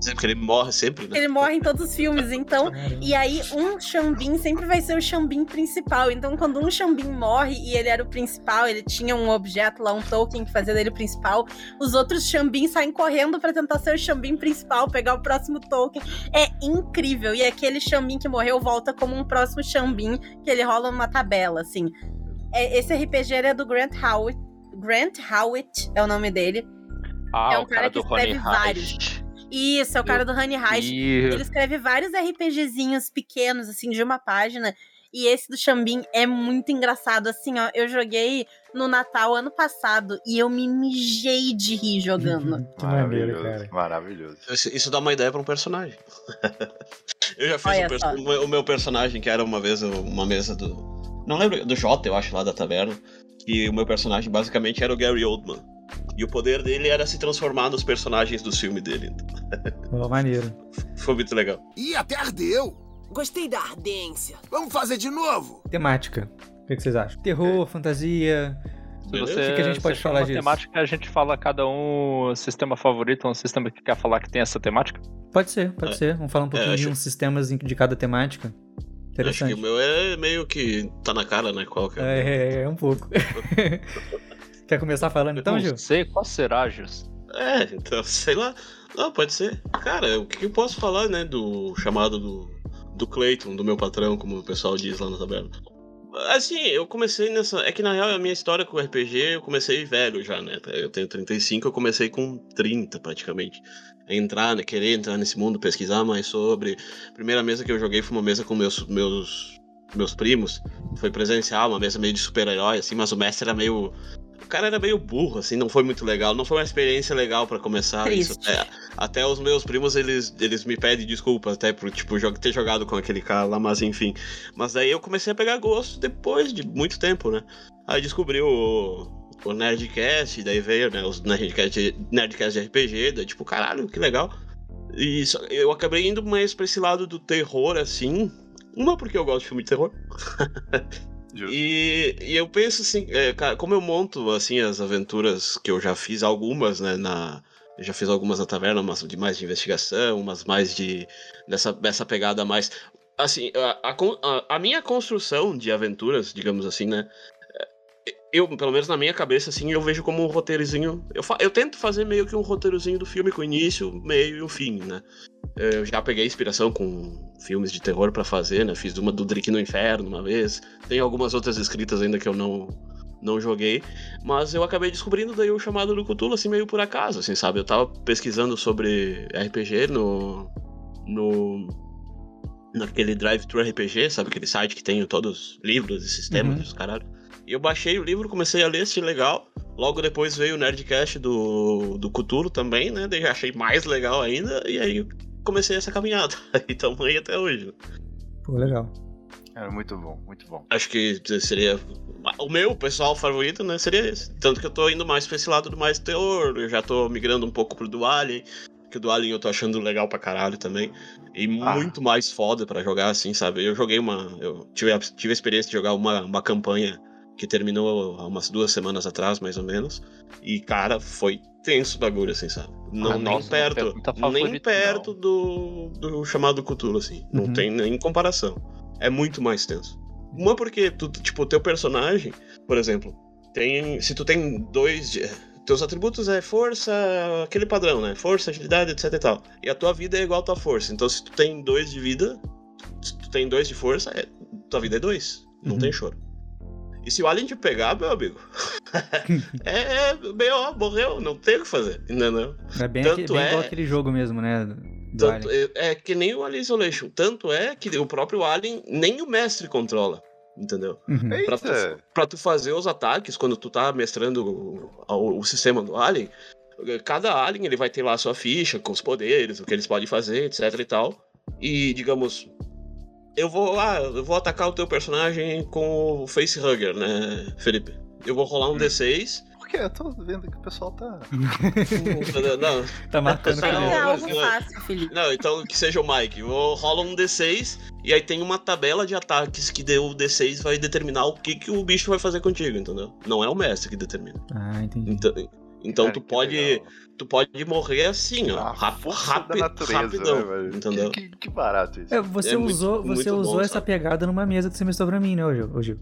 Sempre que ele morre sempre, né? Ele morre em todos os filmes, então. E aí, um Xambin sempre vai ser o Xambin principal. Então, quando um Xambin morre e ele era o principal, ele tinha um objeto lá, um token que fazia dele o principal, os outros Xambin saem correndo pra tentar ser o Xambin principal, pegar o próximo token. É incrível. E aquele Xambin que morreu volta como um próximo Xambin, que ele rola numa tabela, assim. É, esse RPG é do Grant Howitt. Grant Howitt é o nome dele. Ah, É um o cara, cara que escreve vários. Isso, é o cara do Honey Heist. Ele escreve vários RPGzinhos pequenos, assim, de uma página. E esse do Xambin é muito engraçado. Assim, ó, eu joguei no Natal ano passado e eu me mijei de rir jogando. [laughs] Maneiro, Maravilhoso, cara. maravilhoso. Isso, isso dá uma ideia pra um personagem. [laughs] eu já fiz um perso- o meu personagem, que era uma vez uma mesa do. Não lembro, do Jota, eu acho, lá da taverna. Que o meu personagem basicamente era o Gary Oldman. E o poder dele era se transformar nos personagens do filme dele. Pô, maneiro. Foi muito legal. Ih, até ardeu. Gostei da ardência. Vamos fazer de novo? Temática. O que, que vocês acham? Terror, fantasia. Se Beleza? você, O que a gente pode falar disso? temática, a gente fala cada um sistema favorito, um sistema que quer falar que tem essa temática. Pode ser, pode É. ser. Vamos falar um pouquinho de acho- uns sistemas de cada temática. Acho Interessante. que o meu é meio que tá na cara, né? Qual que é? É, é, é um pouco. [laughs] Quer começar falando então, não Gil? sei, qual será, Gils? É, então, sei lá. Não, pode ser. Cara, o que eu posso falar, né, do chamado do, do Clayton, do meu patrão, como o pessoal diz lá na taberna? Assim, eu comecei nessa. É que na real a minha história com o RPG eu comecei velho já, né? Eu tenho 35, eu comecei com 30 praticamente. A entrar, né? Querer entrar nesse mundo, pesquisar mais sobre. A primeira mesa que eu joguei foi uma mesa com meus, meus, meus primos. Foi presencial, uma mesa meio de super-herói, assim, mas o mestre era meio. O cara era meio burro, assim, não foi muito legal. Não foi uma experiência legal pra começar isso. Triste. Até, os meus primos, eles, eles me pedem desculpa até por, tipo, ter jogado com aquele cara lá, mas enfim. Mas daí eu comecei a pegar gosto depois de muito tempo, né? Aí descobri o, o Nerdcast, daí veio, né, os Nerdcast, Nerdcast de RPG, daí tipo, caralho, que legal. E só- eu acabei indo mais pra esse lado do terror, assim. Uma porque eu gosto de filme de terror. [laughs] E, e eu penso assim, é, cara, como eu monto assim as aventuras que eu já fiz algumas, né, na eu já fiz algumas na taverna, umas de mais de investigação, umas mais de dessa, dessa pegada mais assim, a, a a- minha construção de aventuras, digamos assim, né, eu, pelo menos na minha cabeça, assim, eu vejo como um roteirozinho. Eu, fa- eu tento fazer meio que um roteirozinho do filme com início, meio e o fim, né? Eu já peguei inspiração com filmes de terror pra fazer, né? Fiz uma do Drake no Inferno uma vez. Tem algumas outras escritas ainda que eu não, não joguei. Mas eu acabei descobrindo daí o chamado do Cthulhu, assim, meio por acaso, assim, sabe? Eu tava pesquisando sobre RPG no. no. naquele Drive Thru RPG, sabe? Aquele site que tem todos os livros e sistemas Uhum. dos caralho. Eu baixei o livro, comecei a ler, achei legal. Logo depois veio o Nerdcast do, do Cthulhu também, né? Daí já achei mais legal ainda. E aí comecei essa caminhada. [laughs] E tamo aí até hoje. Pô, legal. Era muito bom, muito bom. Acho que seria. O meu pessoal favorito, né? Seria esse. Tanto que eu tô indo mais pra esse lado do mais teor. Eu já tô migrando um pouco pro do Alien. Que o do Alien eu tô achando legal pra caralho também. E Ah. muito mais foda pra jogar, assim, sabe? Eu joguei uma. Eu tive a, tive a experiência de jogar uma, uma campanha que terminou há umas duas semanas atrás, mais ou menos. E, cara, foi tenso o bagulho, assim, sabe? Não, Ah, nem nossa, não perto. pergunta Nem favorito, perto do, do chamado Cthulhu, assim. Não Uhum. tem nem comparação. É muito mais tenso. Uma porque, tu, tipo, o teu personagem, por exemplo, tem. Se tu tem dois. de- teus atributos é força, aquele padrão, né? Força, agilidade, etc e tal. E a tua vida é igual à tua força. Então, se tu tem dois de vida, se tu tem dois de força, é- tua vida é dois. Não Uhum. tem choro. E se o alien te pegar, meu amigo, [laughs] é, é B.O., morreu, não tem o que fazer, entendeu? É bem, Tanto bem é- igual aquele jogo mesmo, né? Do Tanto, Alien. é, é que nem o Alien Isolation. Tanto é que o próprio Alien, nem o mestre controla, entendeu? Uhum. Pra tu, pra tu fazer os ataques, quando tu tá mestrando o, o- o sistema do Alien, cada Alien ele vai ter lá a sua ficha com os poderes, o que eles podem fazer, etc e tal. E, digamos, eu vou lá, eu vou atacar o teu personagem com o Facehugger, né, Felipe? Eu vou rolar um D6. Por quê? Eu tô vendo que o pessoal tá. não, não, Tá marcando Não, Não, é algo não. fácil, Felipe. Não, então que seja o Mike. Eu rolo um D6 e aí tem uma tabela de ataques que deu o D6 vai determinar o que, que o bicho vai fazer contigo, entendeu? Não é o mestre que determina. Ah, entendi. Então, Então Cara, tu que pode, legal. Tu pode morrer assim, ó, rapidão, né, velho? entendeu? Que, que, que barato isso. É, você É muito- usou, você muito bom, usou essa sabe? pegada numa mesa que você mostrou pra mim, né, ô Gil? Ô, Gil?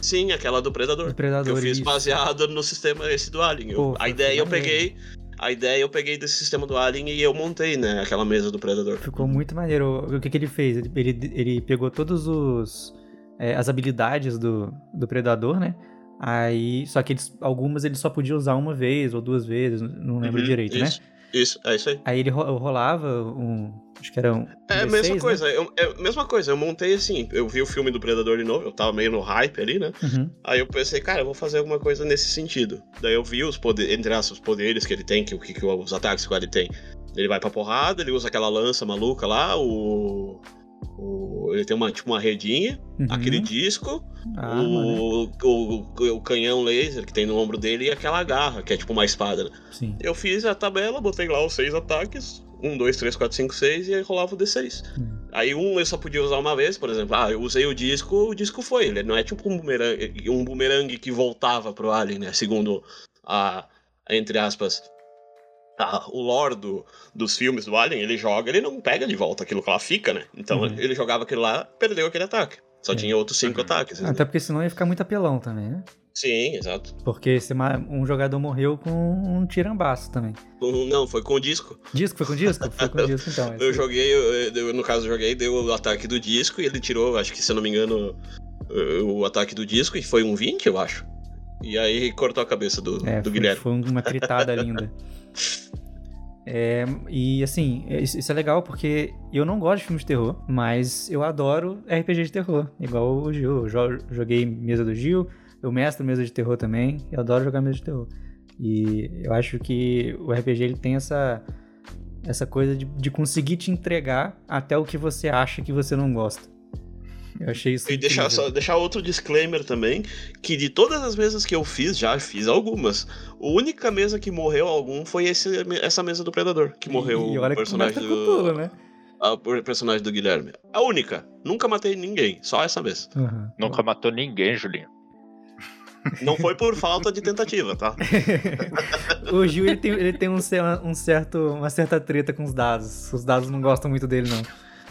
Sim, aquela do Predador. Do Predador, que eu fiz isso. baseado no sistema esse do Alien. Eu- Pô, a ideia eu maneiro. peguei, a ideia eu peguei desse sistema do Alien e eu montei, né, aquela mesa do Predador. Ficou muito maneiro. O que, que ele fez? Ele, ele, ele pegou todos os é, as habilidades do, do predador, né? Aí, só que eles, algumas ele só podia usar uma vez ou duas vezes, não lembro Uhum, direito, né? isso, Isso, é isso aí. Aí ele ro- rolava um, acho que era um É a D6, mesma né? coisa, eu, é a mesma coisa, eu montei assim, eu vi o filme do Predador de novo, eu tava meio no hype ali, né? Uhum. Aí eu pensei, cara, eu vou fazer alguma coisa nesse sentido. Daí eu vi os poderes, entre aspas, os poderes que ele tem, que, que, que os ataques que ele tem. Ele vai pra porrada, ele usa aquela lança maluca lá, o. o- ele tem uma, tipo uma redinha, Uhum. aquele disco, A arma, né? o, o, o canhão laser que tem no ombro dele e aquela garra, que é tipo uma espada, né? Sim. Eu fiz a tabela, botei lá os seis ataques. Um, dois, três, quatro, cinco, seis, e aí rolava o D6. Hum. Aí um eu só podia usar uma vez, por exemplo. Ah, eu usei o disco, o disco foi. Ele não é tipo um bumerangue, um bumerangue que voltava pro Alien, né? Segundo a, entre aspas, a- o lore do, dos filmes do Alien, ele joga, ele não pega de volta aquilo que ela fica, né? Então Uhum. ele jogava aquilo lá, perdeu aquele ataque. Só É. tinha outros cinco Uhum. ataques. entendeu? Até porque senão ia ficar muito apelão também, né? Sim, exato. Porque um jogador morreu com um tirambaço também. Um- Não, foi com o disco. Disco? Foi com disco? Foi com [laughs] disco então. Eu joguei, eu- eu- no caso, eu joguei, deu o ataque do disco e ele tirou, acho que se eu não me engano, o o ataque do disco e foi um 20, eu acho. E aí cortou a cabeça do, É, do foi, Guilherme. foi uma critada linda. [laughs] É, e assim, é- isso, é legal porque eu não gosto de filmes de terror, mas eu adoro RPG de terror, igual o Gil. Eu jo- joguei mesa do Gil, eu mestro mesa de terror também, eu adoro jogar mesa de terror. E eu acho que o RPG ele tem essa, essa coisa de, de conseguir te entregar até o que você acha que você não gosta. Eu achei isso. E deixar, só, deixar outro disclaimer também, que de todas as mesas que eu fiz, já fiz algumas. A única mesa que morreu algum foi esse, essa mesa do Predador, que morreu e o olha que personagem começa do, né? a- o personagem do Guilherme. A única. Nunca matei ninguém, só essa vez. Uhum. Nunca matou ninguém, Julinho. Não foi por falta de tentativa, tá? [laughs] O Gil ele tem, ele tem um, um certo, uma certa treta com os dados. Os dados não gostam muito dele, não.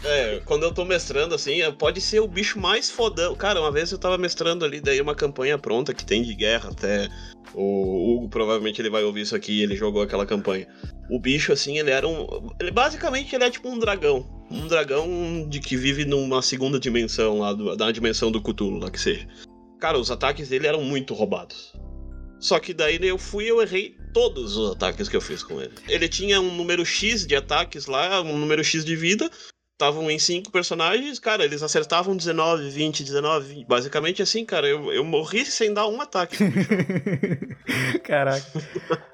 É, quando eu tô mestrando, assim, é, pode ser o bicho mais fodão. Cara, uma vez eu tava mestrando ali, daí uma campanha pronta que tem de guerra até. O Hugo provavelmente ele vai ouvir isso aqui, ele jogou aquela campanha. O bicho, assim, ele era um. Ele basicamente ele é tipo um dragão. Um dragão de que vive numa segunda dimensão lá, do, da dimensão do Cthulhu, lá que seja. Cara, os ataques dele eram muito roubados. Só que daí eu fui eu errei todos os ataques que eu fiz com ele. Ele tinha um número X de ataques lá, um número X de vida. Estavam em cinco personagens, cara, eles acertavam 19, 20, 19, 20. Basicamente assim, cara, eu, eu morri sem dar um ataque. [laughs] Caraca. [laughs]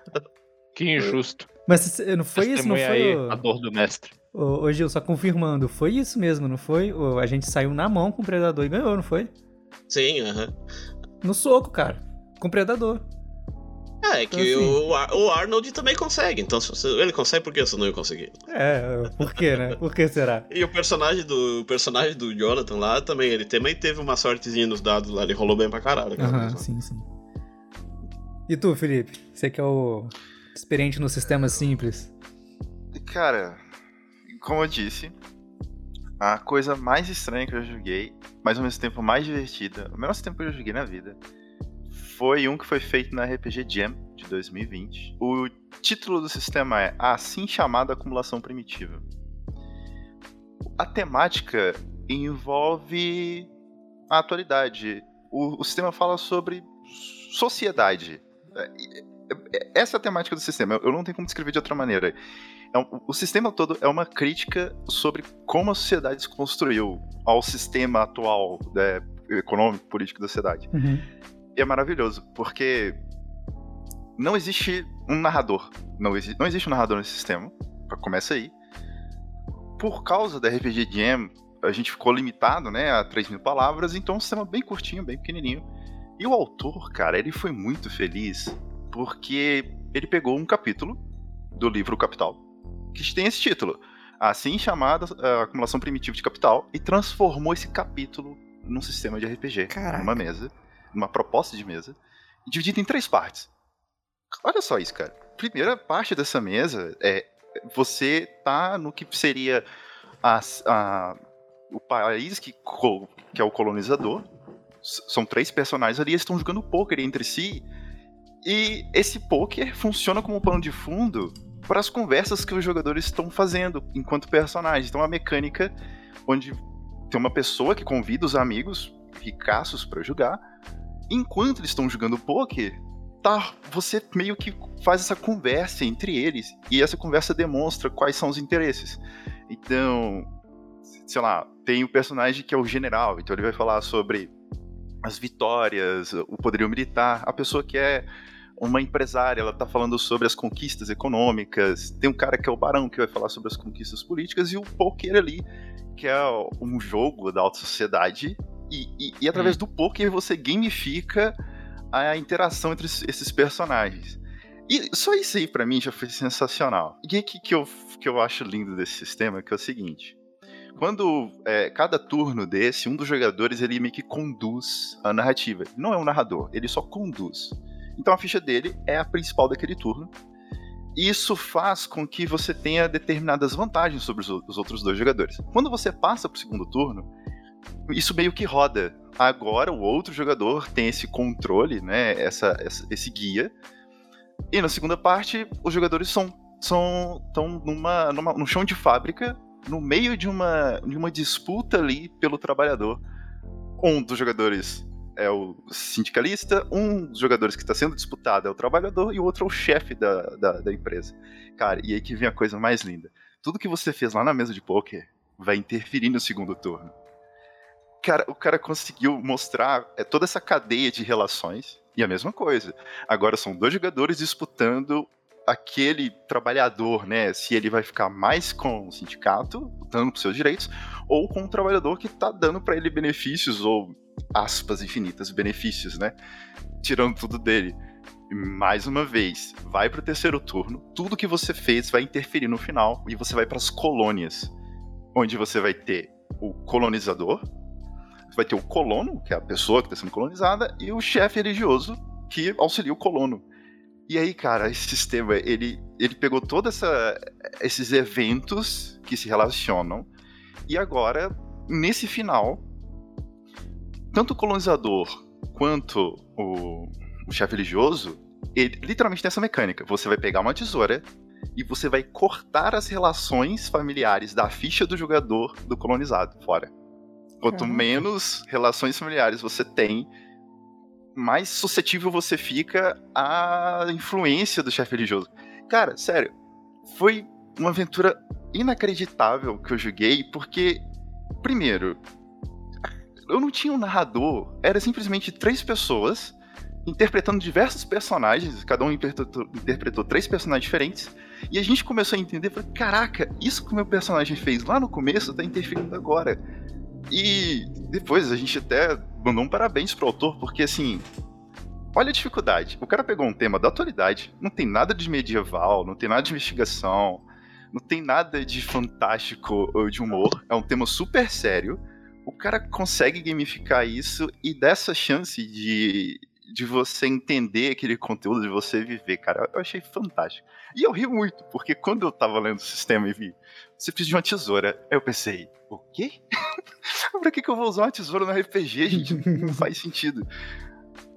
Que injusto. Mas não foi isso, não Testemunha foi aí o... a dor do mestre. Ô, ô, Gil, só confirmando, foi isso mesmo, não foi? Ô, a gente saiu na mão com o Predador e ganhou, não foi? Sim, aham. No soco, cara. Com o Predador. É, é que Então, assim- o, o Arnold também consegue, então se você- ele consegue, por que você não ia conseguir? É, por quê, né? Por que será? E o personagem do o personagem do Jonathan lá também, ele também teve uma sortezinha nos dados lá, ele rolou bem pra caralho. cara. Aham, sim, sim. E tu, Felipe? Você que é o experiente no sistema simples. Cara, como eu disse, a coisa mais estranha que eu joguei, mas ao mesmo tempo mais divertida, o menor tempo que eu joguei na vida, foi um que foi feito na RPG Jam de 2020. O título do sistema é A assim chamada acumulação primitiva. A temática envolve a atualidade. O, o sistema fala sobre sociedade. É, é, Essa é a temática do sistema. Eu não tenho como descrever de outra maneira. É o sistema todo é uma crítica sobre como a sociedade se construiu ao sistema atual né, econômico, político da sociedade. Uhum. E é maravilhoso, porque não existe um narrador. Não, exi não existe um narrador nesse sistema. Começa aí. Por causa da RPG Jam, a gente ficou limitado né, a 3 mil palavras, então é um sistema bem curtinho, bem pequenininho. E o autor, cara, ele foi muito feliz porque ele pegou um capítulo do livro Capital, que tem esse título, assim chamada uh, Acumulação Primitiva de Capital, e transformou esse capítulo num sistema de RPG, Caraca. numa mesa, numa proposta de mesa, dividido em três partes. Olha só isso, cara. Primeira parte dessa mesa é você tá no que seria a, a- o país que, que é o colonizador. São três personagens ali, eles estão jogando poker entre si. E esse poker funciona como pano de fundo para as conversas que os jogadores estão fazendo enquanto personagens. Então, uma mecânica onde tem uma pessoa que convida os amigos ricaços para jogar. Enquanto eles estão jogando poker, tá, você meio que faz essa conversa entre eles e essa conversa demonstra quais são os interesses. Então, sei lá, tem o personagem que é o general, então ele vai falar sobre as vitórias, o poderio militar. A pessoa que é uma empresária, ela tá falando sobre as conquistas econômicas. Tem um cara que é o barão que vai falar sobre as conquistas políticas e o poker ali, que é um jogo da alta sociedade. E, e- e através do poker você gamifica a interação entre es- esses personagens. E só isso aí pra mim já foi sensacional. E o que, que, eu, que eu acho lindo desse sistema que é o seguinte. Quando é, cada turno desse, um dos jogadores ele meio que conduz a narrativa. Não é um narrador, ele só conduz. Então a ficha dele é a principal daquele turno. E Isso faz com que você tenha determinadas vantagens sobre os, o- os outros dois jogadores. Quando você passa pro segundo turno, isso meio que roda. Agora o outro jogador tem esse controle, né? Essa, essa- esse guia. E na segunda parte, os jogadores são são estão numa, numa num chão de fábrica, no meio de uma de uma disputa ali pelo trabalhador. Um dos jogadores é o sindicalista, um dos jogadores que está sendo disputado é o trabalhador e o outro é o chefe da, da, da empresa. Cara, e aí que vem a coisa mais linda. Tudo que você fez lá na mesa de poker vai interferir no segundo turno. Cara, o cara conseguiu mostrar é, toda essa cadeia de relações e a mesma coisa. Agora são dois jogadores disputando aquele trabalhador, né? Se ele vai ficar mais com o sindicato, lutando por seus direitos, ou com o trabalhador que tá dando para ele benefícios, ou aspas infinitas, benefícios, né? Tirando tudo dele. Mais uma vez, vai pro terceiro turno, tudo que você fez vai interferir no final e você vai para as colônias, onde você vai ter o colonizador, vai ter o colono, que é a pessoa que está sendo colonizada, e o chefe religioso que auxilia o colono. E aí, cara, esse sistema, ele, ele pegou todos esses eventos que se relacionam, e agora, nesse final, tanto o colonizador quanto o, o chefe religioso, ele literalmente tem essa mecânica. Você vai pegar uma tesoura e você vai cortar as relações familiares da ficha do jogador do colonizado fora. Quanto Caraca. menos relações familiares você tem, mais suscetível você fica à influência do chefe religioso. Cara, sério, foi uma aventura inacreditável que eu joguei, porque, primeiro, eu não tinha um narrador, era simplesmente três pessoas interpretando diversos personagens, cada um interpretou, interpretou três personagens diferentes, e a gente começou a entender, falei, caraca, isso que o meu personagem fez lá no começo tá interferindo agora. E depois a gente até mandou um parabéns pro autor, porque assim, olha a dificuldade. O cara pegou um tema da atualidade, não tem nada de medieval, não tem nada de investigação, não tem nada de fantástico ou de humor, é um tema super sério. O cara consegue gamificar isso e dá essa chance de, de você entender aquele conteúdo, de você viver, cara. Eu achei fantástico. E eu ri muito, porque quando eu tava lendo o sistema e vi, você precisa de uma tesoura, aí eu pensei, o quê? [laughs] pra que, que eu vou usar uma tesoura no RPG, gente? Não faz [laughs] sentido.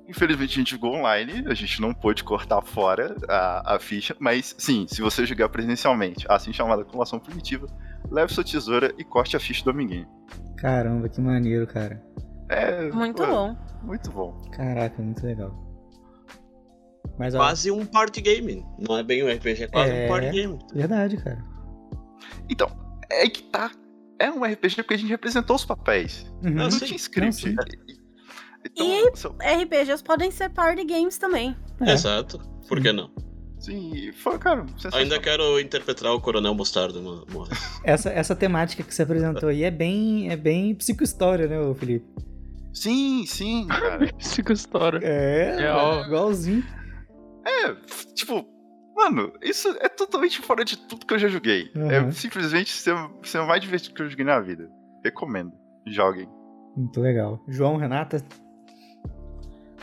Infelizmente a gente jogou online, a gente não pôde cortar fora a, a ficha, mas sim, se você jogar presencialmente, assim chamada acumulação primitiva, leve sua tesoura e corte a ficha do amiguinho. Caramba, que maneiro, cara. É. Muito pô, bom. Muito bom. Caraca, muito legal. Mas ó, Quase um party game. Não é bem um RPG, é quase É. um party game. verdade, cara. Então, é que tá. É um RPG porque a gente representou os papéis. Uhum. Não, sei. tinha script. sim. Então, E- só- RPGs podem ser party games também. É. Exato. Por que não? sim, foi, cara. Ainda quero interpretar o Coronel Mostardo, Mo- Morris. [laughs] Essa, essa temática que você apresentou aí é bem, é bem psicohistória, né, Felipe? Sim, sim, cara. [laughs] Cinco história. É, Real. igualzinho. É, tipo, mano, isso é totalmente fora de tudo que eu já joguei. Uhum. É simplesmente o mais divertido que eu joguei na vida. Recomendo. Joguem. Muito legal. João, Renata?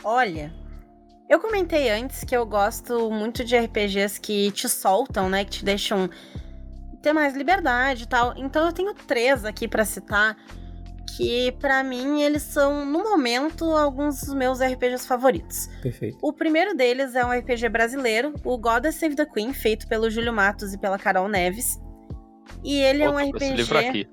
Olha, Eu comentei antes que eu gosto muito de RPGs que te soltam, né? Que te deixam ter mais liberdade e tal. Então eu tenho três aqui para citar que para mim eles são no momento alguns dos meus RPGs favoritos. Perfeito. O primeiro deles é um RPG brasileiro, o Goddess Save the Queen, feito pelo Júlio Matos e pela Carol Neves. E ele é um Esse RPG. livro aqui.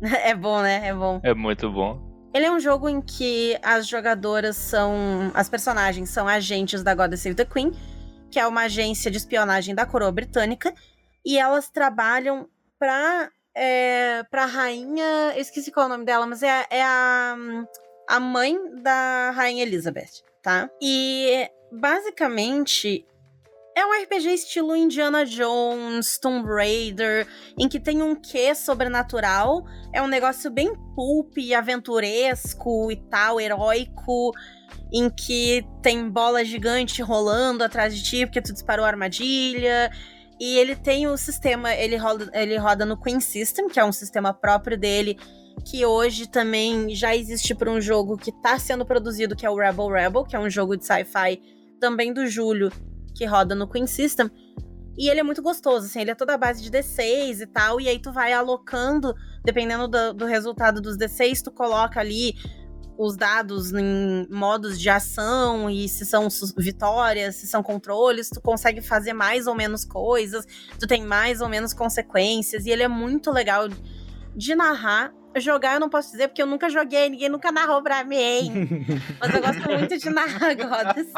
[laughs] é bom, né? É bom. É muito bom. Ele é um jogo em que as jogadoras são. As personagens são agentes da Goddess Save the Queen, que é uma agência de espionagem da coroa britânica, e elas trabalham pra, é, pra rainha. Eu esqueci qual é o nome dela, mas é, é a, a mãe da rainha Elizabeth, tá? E basicamente. É um RPG estilo Indiana Jones, Tomb Raider, em que tem um quê sobrenatural. É um negócio bem pulp, aventuresco e tal, heróico, em que tem bola gigante rolando atrás de ti porque tu disparou armadilha. E ele tem o sistema, ele roda, ele roda no Queen System, que é um sistema próprio dele, que hoje também já existe para um jogo que tá sendo produzido, que é o Rebel Rebel, que é um jogo de sci-fi também do Júlio, que roda no Queen System. E ele é muito gostoso, assim, ele é toda a base de D6 e tal, e aí tu vai alocando, dependendo do, do resultado dos D6, tu coloca ali os dados em modos de ação e se são vitórias, se são controles, tu consegue fazer mais ou menos coisas, tu tem mais ou menos consequências, e ele é muito legal de narrar. Jogar eu não posso dizer porque eu nunca joguei, ninguém nunca narrou pra mim. [laughs] Mas eu gosto muito de narrar Goddess.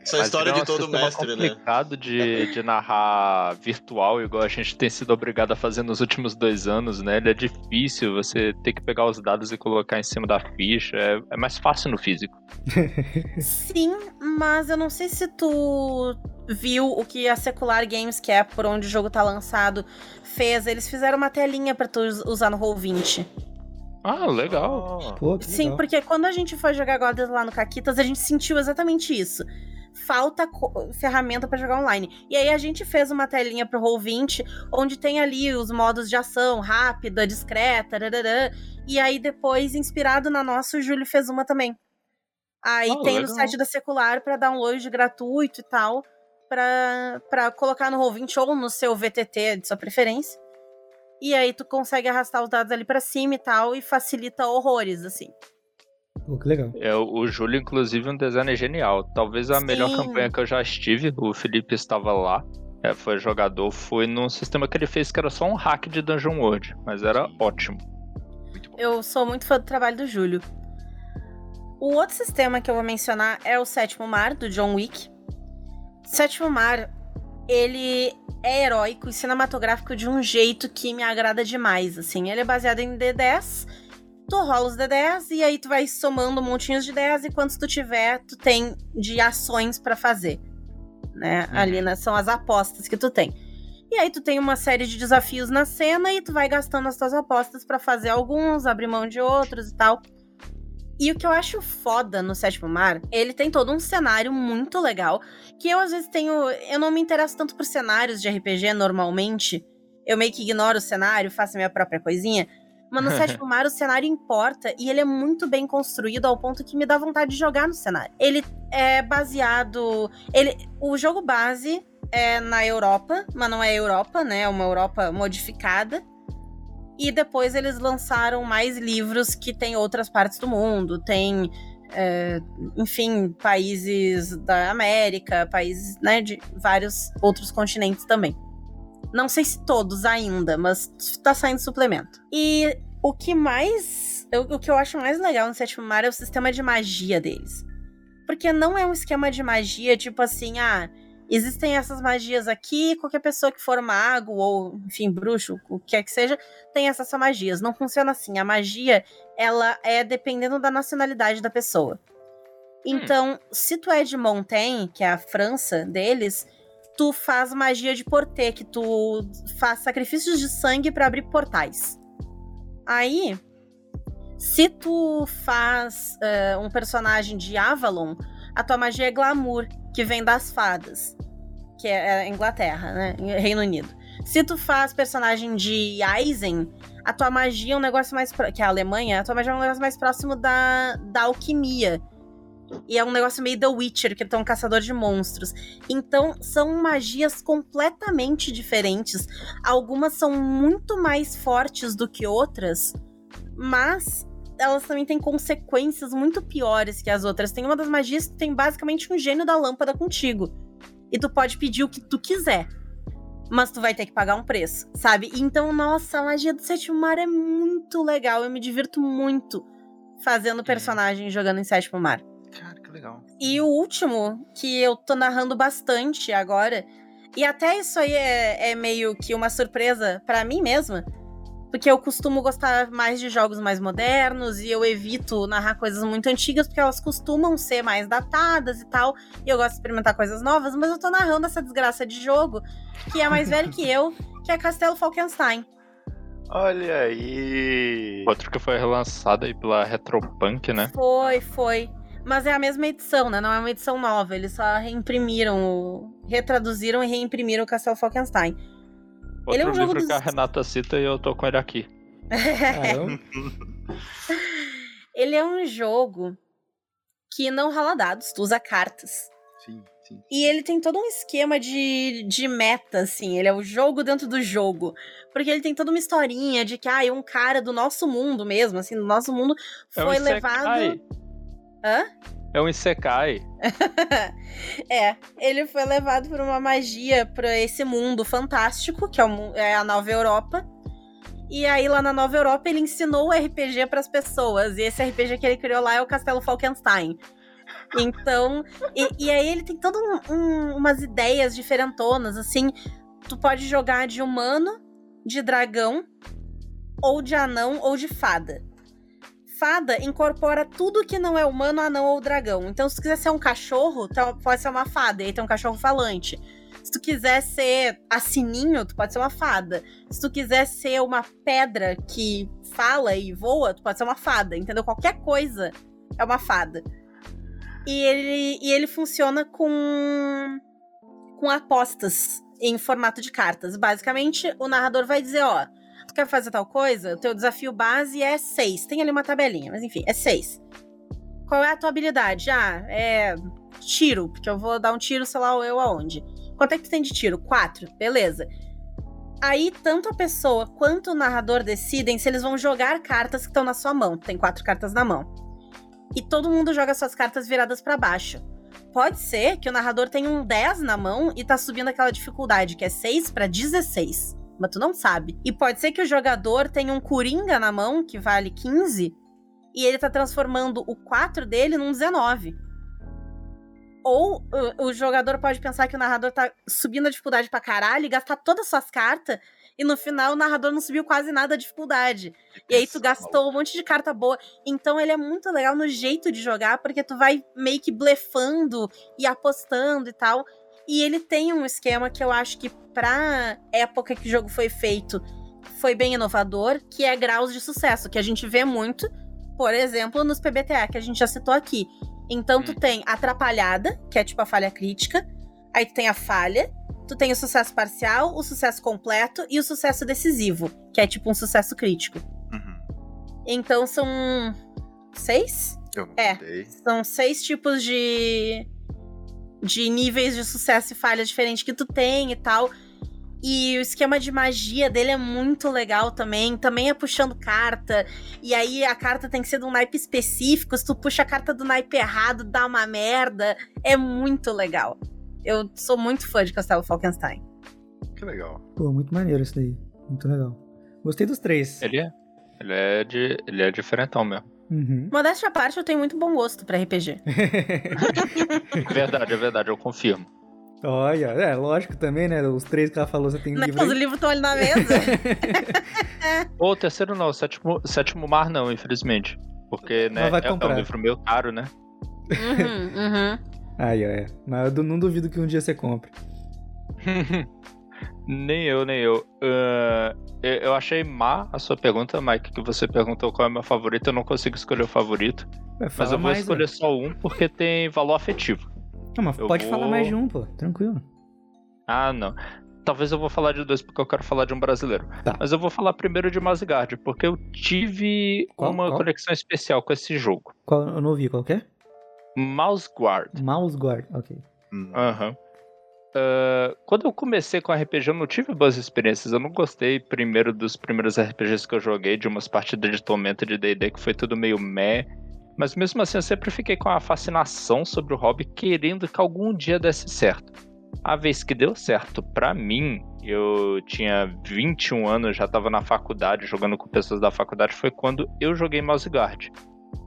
Essa é a história é de todo mestre, né? complicado de, de narrar virtual, igual a gente tem sido obrigado a fazer nos últimos dois anos, né? Ele é difícil, você ter que pegar os dados e colocar em cima da ficha. É, é mais fácil no físico. Sim, mas eu não sei se tu viu o que a Secular Games, que é por onde o jogo tá lançado, fez. Eles fizeram uma telinha pra tu us- usar no Roll20. Ah, legal. Pô, que Sim, legal. porque quando a gente foi jogar Goddess lá no Caquitas, a gente sentiu exatamente isso. Falta ferramenta pra jogar online. E aí a gente fez uma telinha pro Roll20, onde tem ali os modos de ação, rápida, discreta, e aí depois, inspirado na nossa, o Júlio fez uma também. Aí Ah, tem no legal. site da Secular pra download gratuito e tal, pra, pra colocar no Roll20 ou no seu VTT de sua preferência. E aí tu consegue arrastar os dados ali pra cima e tal, e facilita horrores, assim. Pô, que legal. É, o Júlio, inclusive, um design genial. Talvez a melhor Sim. campanha que eu já estive. O Felipe estava lá. é, foi jogador. Foi num sistema que ele fez que era só um hack de Dungeon World. Mas era ótimo. Eu sou muito fã do trabalho do Júlio. O outro sistema que eu vou mencionar é o Sétimo Mar, do John Wick. Sétimo Mar, ele é heróico e cinematográfico de um jeito que me agrada demais, assim. Ele é baseado em D10, tu rola os D10 e aí tu vai somando montinhos de 10 e quantos tu tiver, tu tem de ações pra fazer. Né? Uhum. Ali né, são as apostas que tu tem. E aí tu tem uma série de desafios na cena e tu vai gastando as tuas apostas pra fazer alguns, abrir mão de outros e tal. E o que eu acho foda no Sétimo Mar, ele tem todo um cenário muito legal, que eu às vezes tenho, eu não me interesso tanto por cenários de RPG normalmente. Eu meio que ignoro o cenário, faço a minha própria coisinha. Mas no [laughs] Sétimo Mar o cenário importa e ele é muito bem construído ao ponto que me dá vontade de jogar no cenário. Ele é baseado, ele, o jogo base é na Europa, mas não é Europa, né? É uma Europa modificada. E depois eles lançaram mais livros que tem outras partes do mundo. Tem, é, enfim, países da América, países né, de vários outros continentes também. Não sei se todos ainda, mas tá saindo suplemento. E o que mais. O que eu acho mais legal no Sétimo Mar é o sistema de magia deles. Porque não é um esquema de magia tipo assim, ah, existem essas magias aqui, qualquer pessoa que for mago ou, enfim, bruxo, o que quer que seja, tem essas magias. Não funciona assim. A magia, ela é dependendo da nacionalidade da pessoa. Então, se tu é de Montaigne, que é a França deles, tu faz magia de porter, que tu faz sacrifícios de sangue para abrir portais. Aí, se tu faz eh, um personagem de Avalon, a tua magia é glamour, que vem das fadas, que é, é Inglaterra, né? Reino Unido. Se tu faz personagem de Eisen, a tua magia é um negócio mais. pro- que é a Alemanha, a tua magia é um negócio mais próximo da, da alquimia. E é um negócio meio The Witcher, que ele é um caçador de monstros. Então, são magias completamente diferentes. Algumas são muito mais fortes do que outras, mas elas também têm consequências muito piores que as outras. Tem uma das magias que tem basicamente um gênio da lâmpada contigo. E tu pode pedir o que tu quiser. Mas tu vai ter que pagar um preço, sabe? Então, nossa, a magia do sétimo mar é muito legal. Eu me divirto muito fazendo personagem jogando em sétimo mar. Cara, que legal. E o último, que eu tô narrando bastante agora, e até isso aí é, é meio que uma surpresa pra mim mesma, porque eu costumo gostar mais de jogos mais modernos e eu evito narrar coisas muito antigas porque elas costumam ser mais datadas e tal. E eu gosto de experimentar coisas novas, mas eu tô narrando essa desgraça de jogo que é mais velho que eu, [laughs] que é Castelo Falkenstein. Olha aí. Outro que foi relançado aí pela Retropunk, né? Foi, foi. Mas é a mesma edição, né? Não é uma edição nova. Eles só reimprimiram, o- retraduziram e reimprimiram o Castelo Falkenstein. Outro Ele é um jogo livro dos- que a Renata cita e eu tô com ele aqui. [laughs] Ele é um jogo que não rola dados, tu usa cartas. Sim, sim. E ele tem todo um esquema de, de meta, assim. Ele é o jogo dentro do jogo. Porque ele tem toda uma historinha de que, ah, um cara do nosso mundo mesmo, assim, do nosso mundo, É um foi levado. Hã? É um Isekai. [laughs] é, ele foi levado por uma magia pra esse mundo fantástico, que é, é a Nova Europa. E aí, lá na Nova Europa, ele ensinou o RPG pras pessoas. E esse RPG que ele criou lá é o Castelo Falkenstein. Então, e, e aí ele tem todas um, um- umas ideias diferentonas, assim. Tu pode jogar de humano, de dragão, ou de anão, ou de fada. Fada incorpora tudo que não é humano, anão ou dragão. Então, se tu quiser ser um cachorro, então pode ser uma fada, e aí tem um cachorro falante. Se tu quiser ser a sininho, tu pode ser uma fada. Se tu quiser ser uma pedra que fala e voa, tu pode ser uma fada, entendeu? Qualquer coisa é uma fada. E ele, e ele funciona com, com apostas em formato de cartas. Basicamente, o narrador vai dizer, ó, tu quer fazer tal coisa? O teu desafio base é 6. Tem ali uma tabelinha, mas enfim, é 6. Qual é a tua habilidade? Ah, é tiro, porque eu vou dar um tiro, sei lá, eu aonde. Quanto é que tu tem de tiro? 4. Beleza. Aí, tanto a pessoa quanto o narrador decidem se eles vão jogar cartas que estão na sua mão. Tem quatro cartas na mão. E todo mundo joga suas cartas viradas para baixo. Pode ser que o narrador tenha um 10 na mão e tá subindo aquela dificuldade, que é 6 para 16. Mas tu não sabe. E pode ser que o jogador tenha um Coringa na mão, que vale 15, e ele tá transformando o 4 dele num 19. Ou o, o jogador pode pensar que o narrador tá subindo a dificuldade pra caralho e gastar todas as suas cartas, e no final o narrador não subiu quase nada a dificuldade. E aí tu gastou um monte de carta boa. Então ele é muito legal no jeito de jogar, porque tu vai meio que blefando e apostando e tal. E ele tem um esquema que eu acho que pra época que o jogo foi feito foi bem inovador, que é graus de sucesso, que a gente vê muito, por exemplo, nos PBTA, que a gente já citou aqui. Então tu Hum. tem atrapalhada, que é tipo a falha crítica, aí tu tem a falha, tu tem o sucesso parcial, o sucesso completo e o sucesso decisivo, que é tipo um sucesso crítico. Uhum. Então são seis? Eu não É. contei. São seis tipos de de níveis de sucesso e falha diferentes que tu tem e tal. E o esquema de magia dele é muito legal também. Também é puxando carta. E aí a carta tem que ser de um naipe específico. Se tu puxa a carta do naipe errado, dá uma merda. É muito legal. Eu sou muito fã de Castelo Falkenstein. Que legal. Pô, muito maneiro isso daí. Muito legal. Gostei dos três. Ele é. Ele é, de, ele é diferentão mesmo. Uhum. Modéstia à parte, eu tenho muito bom gosto pra RPG. [laughs] Verdade, é verdade, eu confirmo. Olha, é lógico também, né? Os três que ela falou, você tem Né? livro Os livros estão ali na mesa. [laughs] Ou o terceiro não, o sétimo, sétimo mar não, infelizmente. Porque, né, Mas vai é, é um comprar. livro meio caro, né? uhum, uhum. Aí, ó, é. Mas eu não duvido que um dia você compre. [laughs] nem eu, nem eu. Ah, eu. Achei má a sua pergunta, Mike, que você perguntou qual é o meu favorito. Eu não consigo escolher o favorito. Vai, Mas eu vou mais, escolher ó. só um porque tem valor afetivo. Não, mas eu pode vou- falar mais de um, pô. Tranquilo. Ah, não. Talvez eu vou falar de dois porque eu quero falar de um brasileiro. Tá. Mas eu vou falar primeiro de Mazgard, porque eu tive Qual- uma qual? conexão especial com esse jogo. Qual, eu não ouvi, qual que é? Mouse Guard. Mouse Guard, ok. Aham. Ah, quando eu comecei com RPG, eu não tive boas experiências. Eu não gostei primeiro dos primeiros RPGs que eu joguei, de umas partidas de Tormenta de DD, que foi tudo meio meh. Mas mesmo assim, eu sempre fiquei com a fascinação sobre o hobby, querendo que algum dia desse certo. A vez que deu certo pra mim, eu tinha 21 anos, já tava na faculdade, jogando com pessoas da faculdade, foi quando eu joguei Mouse Guard.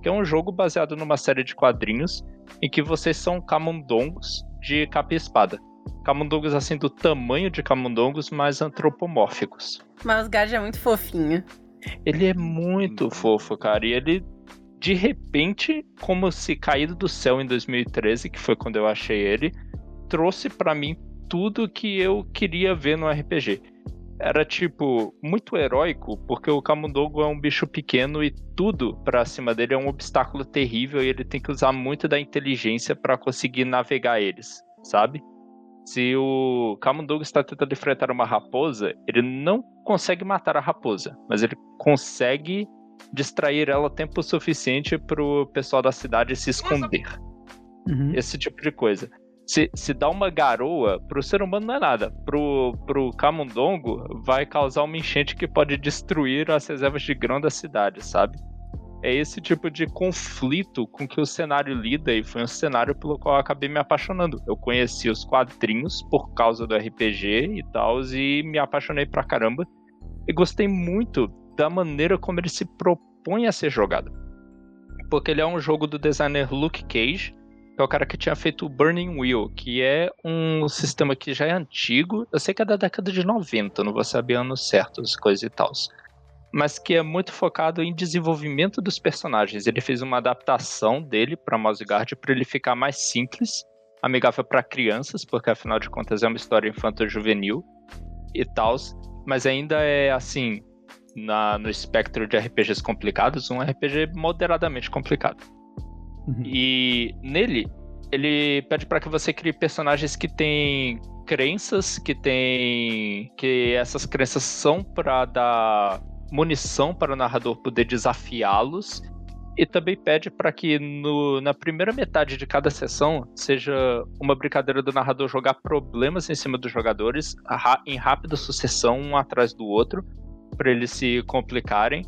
Que é um jogo baseado numa série de quadrinhos em que vocês são camundongos de capa e espada. Camundongos assim do tamanho de camundongos, mas antropomórficos. Mas o Guard é muito fofinho. Ele é muito fofo, cara. E ele, de repente, como se caído do céu em 2013, que foi quando eu achei ele, trouxe pra mim tudo que eu queria ver no RPG. Era tipo muito heróico, porque o Camundongo é um bicho pequeno e tudo pra cima dele é um obstáculo terrível e ele tem que usar muito da inteligência pra conseguir navegar eles, sabe? Se o Camundongo está tentando enfrentar uma raposa, ele não consegue matar a raposa, mas ele consegue distrair ela tempo suficiente pro pessoal da cidade se esconder. Uhum. Esse tipo de coisa. Se, se dá uma garoa, pro ser humano não é nada. Pro, pro camundongo, vai causar uma enchente que pode destruir as reservas de grão da cidade, sabe? É esse tipo de conflito com que o cenário lida e foi um cenário pelo qual eu acabei me apaixonando. Eu conheci os quadrinhos por causa do RPG e tal, e me apaixonei pra caramba. E gostei muito da maneira como ele se propõe a ser jogado. Porque ele é um jogo do designer Luke Cage, que é o cara que tinha feito o Burning Wheel, que é um sistema que já é antigo. Eu sei que é da década de 90, não vou saber anos certos, coisas e tal. Mas que é muito focado em desenvolvimento dos personagens. Ele fez uma adaptação dele para Mouse Guard para ele ficar mais simples, amigável para crianças, porque afinal de contas é uma história infanto-juvenil e tal. Mas ainda é assim, na, no espectro de RPGs complicados, um RPG moderadamente complicado. Uhum. E nele, ele pede para que você crie personagens que têm crenças, que tem que essas crenças são para dar munição para o narrador poder desafiá-los. E também pede para que no, na primeira metade de cada sessão seja uma brincadeira do narrador jogar problemas em cima dos jogadores em rápida sucessão, um atrás do outro, para eles se complicarem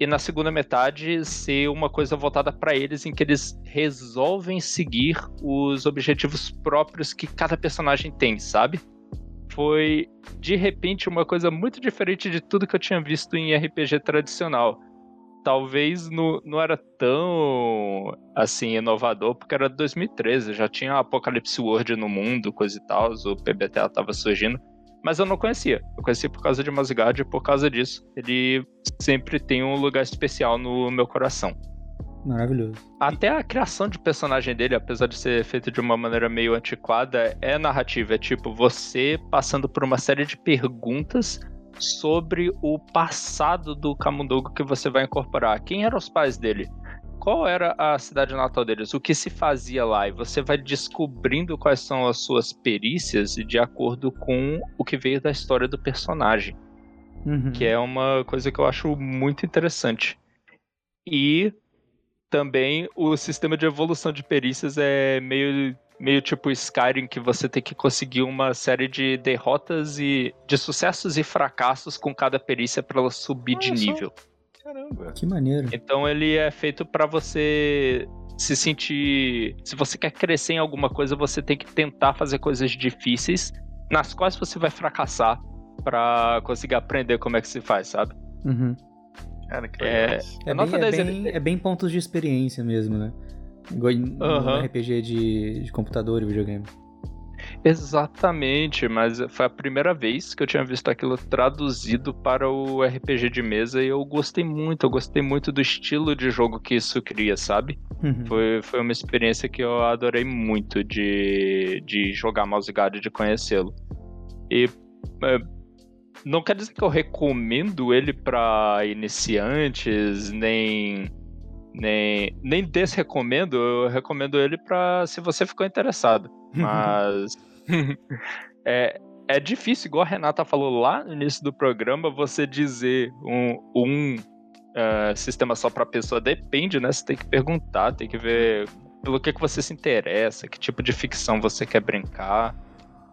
e na segunda metade ser uma coisa voltada para eles em que eles resolvem seguir os objetivos próprios que cada personagem tem, sabe? Foi de repente uma coisa muito diferente de tudo que eu tinha visto em RPG tradicional. Talvez não, não era tão assim inovador, porque era 2013, já tinha Apocalypse World no mundo, coisa e tal, o PBTA tava surgindo. Mas eu não conhecia. Eu conheci por causa de Mozgard e por causa disso. Ele sempre tem um lugar especial no meu coração. Maravilhoso. Até a criação de personagem dele, apesar de ser feita de uma maneira meio antiquada, é narrativa. É tipo você passando por uma série de perguntas sobre o passado do Camundongo que você vai incorporar. Quem eram os pais dele? Qual era a cidade natal deles? O que se fazia lá? E você vai descobrindo quais são as suas perícias de acordo com o que veio da história do personagem Uhum. que é uma coisa que eu acho muito interessante. E também o sistema de evolução de perícias é meio, meio tipo Skyrim, que você tem que conseguir uma série de derrotas e de sucessos e fracassos com cada perícia para ela subir de só. nível. Caramba. Que maneiro. Então ele é feito para você se sentir, se você quer crescer em alguma coisa, você tem que tentar fazer coisas difíceis nas quais você vai fracassar para conseguir aprender como é que se faz, sabe? Uhum. Cara, que É- legal. É, A bem, é, 10 bem, é bem pontos de experiência mesmo, né? Igual Aham. RPG de, de computador e videogame. Exatamente, mas foi a primeira vez que eu tinha visto aquilo traduzido para o RPG de mesa e eu gostei muito, eu gostei muito do estilo de jogo que isso cria, sabe? Uhum. Foi, foi uma experiência que eu adorei muito de, de jogar Mouse Guard e de conhecê-lo. E é, não quer dizer que eu recomendo ele para iniciantes, nem nem nem desrecomendo, eu recomendo ele para se você ficou interessado. Mas [laughs] é, é difícil, igual a Renata falou lá no início do programa, você dizer um, um eh, sistema só para pessoa depende, né? Você tem que perguntar, tem que ver pelo que, que você se interessa, que tipo de ficção você quer brincar.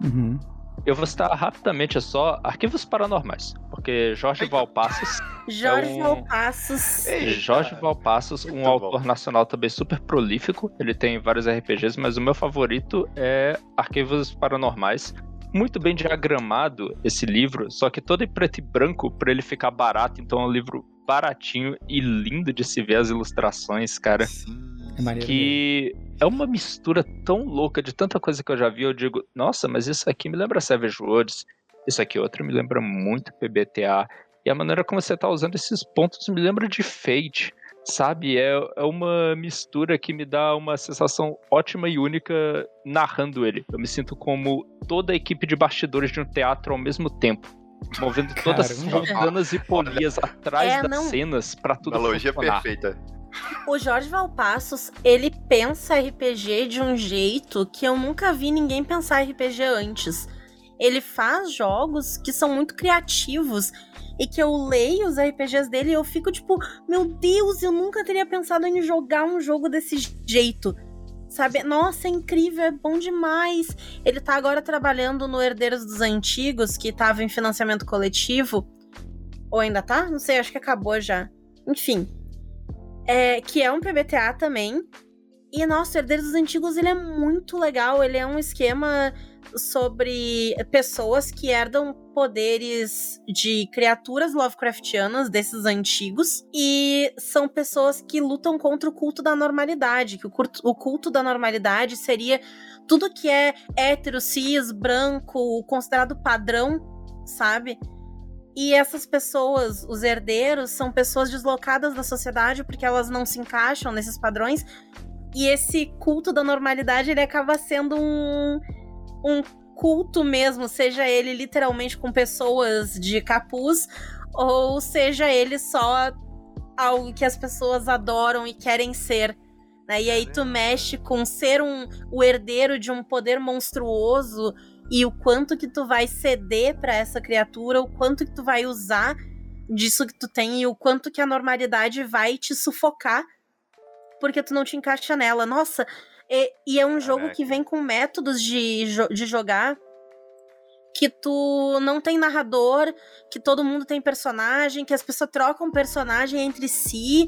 Uhum. Eu vou citar rapidamente só Arquivos Paranormais, porque Jorge Valpassos. [laughs] Jorge é um- Valpassos. Jorge Valpassos, um Muito autor bom. nacional também super prolífico. Ele tem vários RPGs, mas o meu favorito é Arquivos Paranormais. Muito bem diagramado esse livro, só que todo em preto e branco para ele ficar barato. Então é um livro baratinho e lindo de se ver as ilustrações, cara. Sim. É. Que é uma mistura tão louca de tanta coisa que eu já vi. Eu digo, nossa, mas isso aqui me lembra Savage Worlds. Isso aqui outro me lembra muito PBTA. E a maneira como você tá usando esses pontos me lembra de Fate. Sabe? É, é uma mistura que me dá uma sensação ótima e única narrando ele. Eu me sinto como toda a equipe de bastidores de um teatro ao mesmo tempo. Movendo todas as Caramba. fontanas e polias atrás É, das não- cenas pra tudo Analogia funcionar. perfeita. O Jorge Valpassos, ele pensa RPG de um jeito que eu nunca vi ninguém pensar RPG antes. Ele faz jogos que são muito criativos e que eu leio os RPGs dele e eu fico tipo, meu Deus, eu nunca teria pensado em jogar um jogo desse jeito. Sabe? Nossa, é incrível, é bom demais. Ele tá agora trabalhando no Herdeiros dos Antigos, que tava em financiamento coletivo. Ou ainda tá? Não sei, acho que acabou já. Enfim, é, que é um PBTA também. E, nossa, Herdeiros dos Antigos, ele é muito legal. Ele é um esquema sobre pessoas que herdam poderes de criaturas Lovecraftianas desses antigos. E são pessoas que lutam contra o culto da normalidade. Que o culto, o culto da normalidade seria tudo que é hétero, cis, branco, considerado padrão, sabe? E essas pessoas, os herdeiros, são pessoas deslocadas da sociedade porque elas não se encaixam nesses padrões. E esse culto da normalidade, ele acaba sendo um, um culto mesmo, seja ele literalmente com pessoas de capuz, ou seja ele só algo que as pessoas adoram e querem ser. né? E aí tu mexe com ser um, o herdeiro de um poder monstruoso e o quanto que tu vai ceder pra essa criatura, o quanto que tu vai usar disso que tu tem e o quanto que a normalidade vai te sufocar porque tu não te encaixa nela. Nossa, e, e é um jogo que vem com métodos de, de jogar que tu não tem narrador, que todo mundo tem personagem, que as pessoas trocam personagem entre si.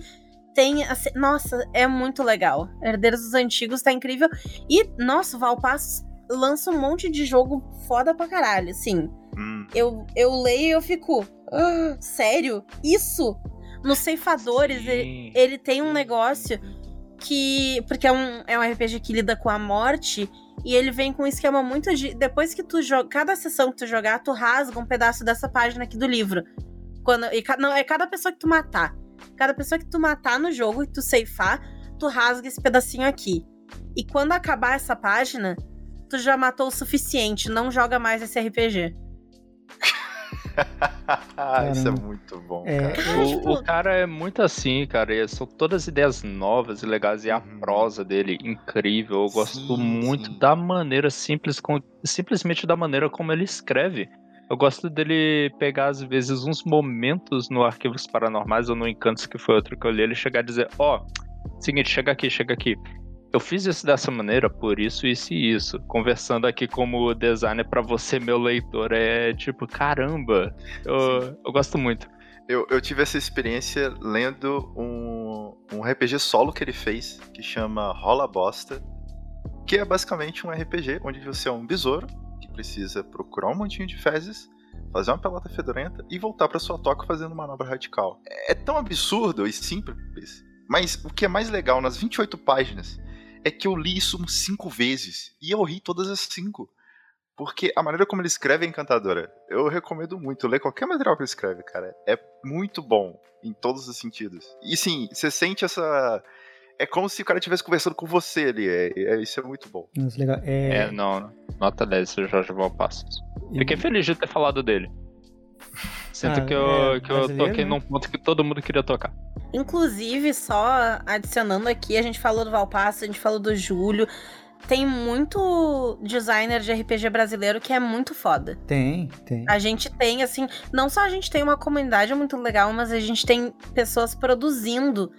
Tem, assim, nossa, é muito legal. Herdeiros dos Antigos tá incrível. E, nossa, o Valpassos lança um monte de jogo foda pra caralho, assim. Hum, Eu, eu leio e eu fico. "Ah, sério? Isso? Nos ceifadores, ele, ele tem um negócio que. Porque é um, é um RPG que lida com a morte. E ele vem com um esquema muito. de- Depois que tu joga. Cada sessão que tu jogar, tu rasga um pedaço dessa página aqui do livro. Quando, e, não, é cada pessoa que tu matar. Cada pessoa que tu matar no jogo e tu ceifar, tu rasga esse pedacinho aqui. E quando acabar essa página, tu já matou o suficiente. Não joga mais esse RPG. [laughs] [laughs] Isso é muito bom, É, cara. O, tipo- o cara é muito assim, cara. e São todas ideias novas e legais. E a Uhum. prosa dele, incrível. Eu gosto Sim, muito sim. da maneira simples, com, simplesmente da maneira como ele escreve. Eu gosto dele pegar, às vezes, uns momentos no Arquivos Paranormais ou no Encantos, que foi outro que eu li, ele chegar a dizer: Ó, seguinte, chega aqui, chega aqui. Eu fiz isso dessa maneira por isso, isso e isso. Conversando aqui como designer pra você, meu leitor, é tipo, caramba. Eu, eu gosto muito. Eu, eu tive essa experiência lendo um, um RPG solo que ele fez, que chama Rola Bosta, que é basicamente um RPG onde você é um besouro que precisa procurar um montinho de fezes, fazer uma pelota fedorenta e voltar pra sua toca fazendo manobra radical. É tão absurdo e simples, mas o que é mais legal nas 28 páginas é que eu li isso umas cinco vezes e eu ri todas as cinco. Porque a maneira como ele escreve é encantadora. Eu recomendo muito ler qualquer material que ele escreve, cara. É muito bom em todos os sentidos. E sim, você sente essa. É como se o cara estivesse conversando com você ali. É, é- isso é muito bom. Nossa, legal. É, É, não, nota 10, seu Jorge Valpassos. e- Fiquei feliz de ter falado dele. Sinto Ah, que, eu, é que eu toquei né? num ponto que todo mundo queria tocar. Inclusive, só adicionando aqui, a gente falou do Valpasso, a gente falou do Júlio. Tem muito designer de RPG brasileiro que é muito foda. Tem, tem. A gente tem, assim, não só a gente tem uma comunidade muito legal, mas a gente tem pessoas produzindo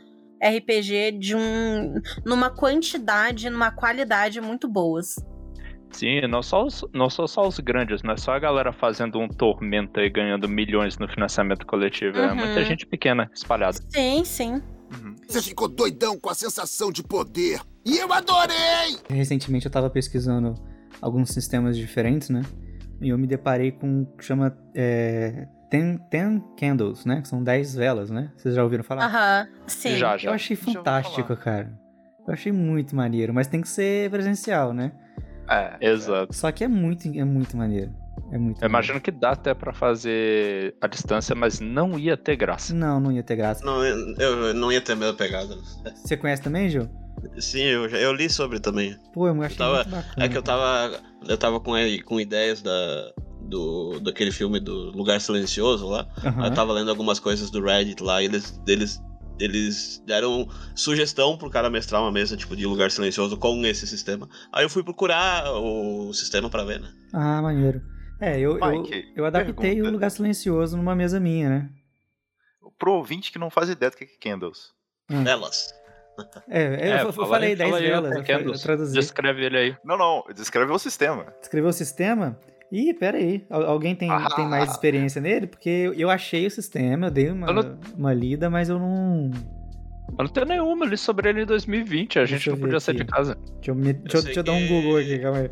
RPG de um numa quantidade, numa qualidade muito boas. Sim, não só, os, não só, só os grandes, não é só a galera fazendo um tormento e ganhando milhões no financiamento coletivo. É Uhum. muita gente pequena, espalhada. Sim, sim. Uhum. Você ficou doidão com a sensação de poder. E eu adorei! Recentemente eu tava pesquisando alguns sistemas diferentes, né? E eu me deparei com o que chama é, ten, ten Candles, né? Que são 10 velas, né? Vocês já ouviram falar? Aham. Sim. Já, já. Eu achei Já fantástico, cara. Eu achei muito maneiro, mas tem que ser presencial, né? É, Exato. Só que é muito, é muito maneiro. É muito Eu imagino que dá até pra fazer a distância, mas não ia ter graça. Não, não ia ter graça. Não, eu, eu não ia ter a mesma pegada. Você conhece também, Gil? Sim, eu, já- eu li sobre também. Pô, eu achei tava- muito bacana. É que eu tava. Eu tava com, com ideias da. Do, daquele filme do Lugar Silencioso lá. Aham. Eu tava lendo algumas coisas do Reddit lá e eles, eles, eles deram sugestão pro cara mestrar uma mesa tipo de lugar silencioso com esse sistema. Aí eu fui procurar o sistema pra ver, né? Ah, maneiro. É, eu, eu, Mike, eu adaptei pergunta. o Lugar Silencioso numa mesa minha, né? Pro ouvinte que não faz ideia do que é Candles. Elas. É, eu, É, eu falei aí, 10 fala aí, velas, eu, Candles. fa- eu traduzi. Descreve ele aí. Não, não, descreve o sistema. Escreveu o sistema? Ih, pera aí. Al- Alguém tem, Ah. tem mais experiência nele? Porque eu, achei o sistema, eu dei uma, Eu não- uma lida, mas eu não... Eu não tenho nenhuma, eu li sobre ele em 2020, a Deixa gente não podia sair aqui. de casa. Deixa eu, me- deixa eu- deixa eu dar um Google aqui, calma aí.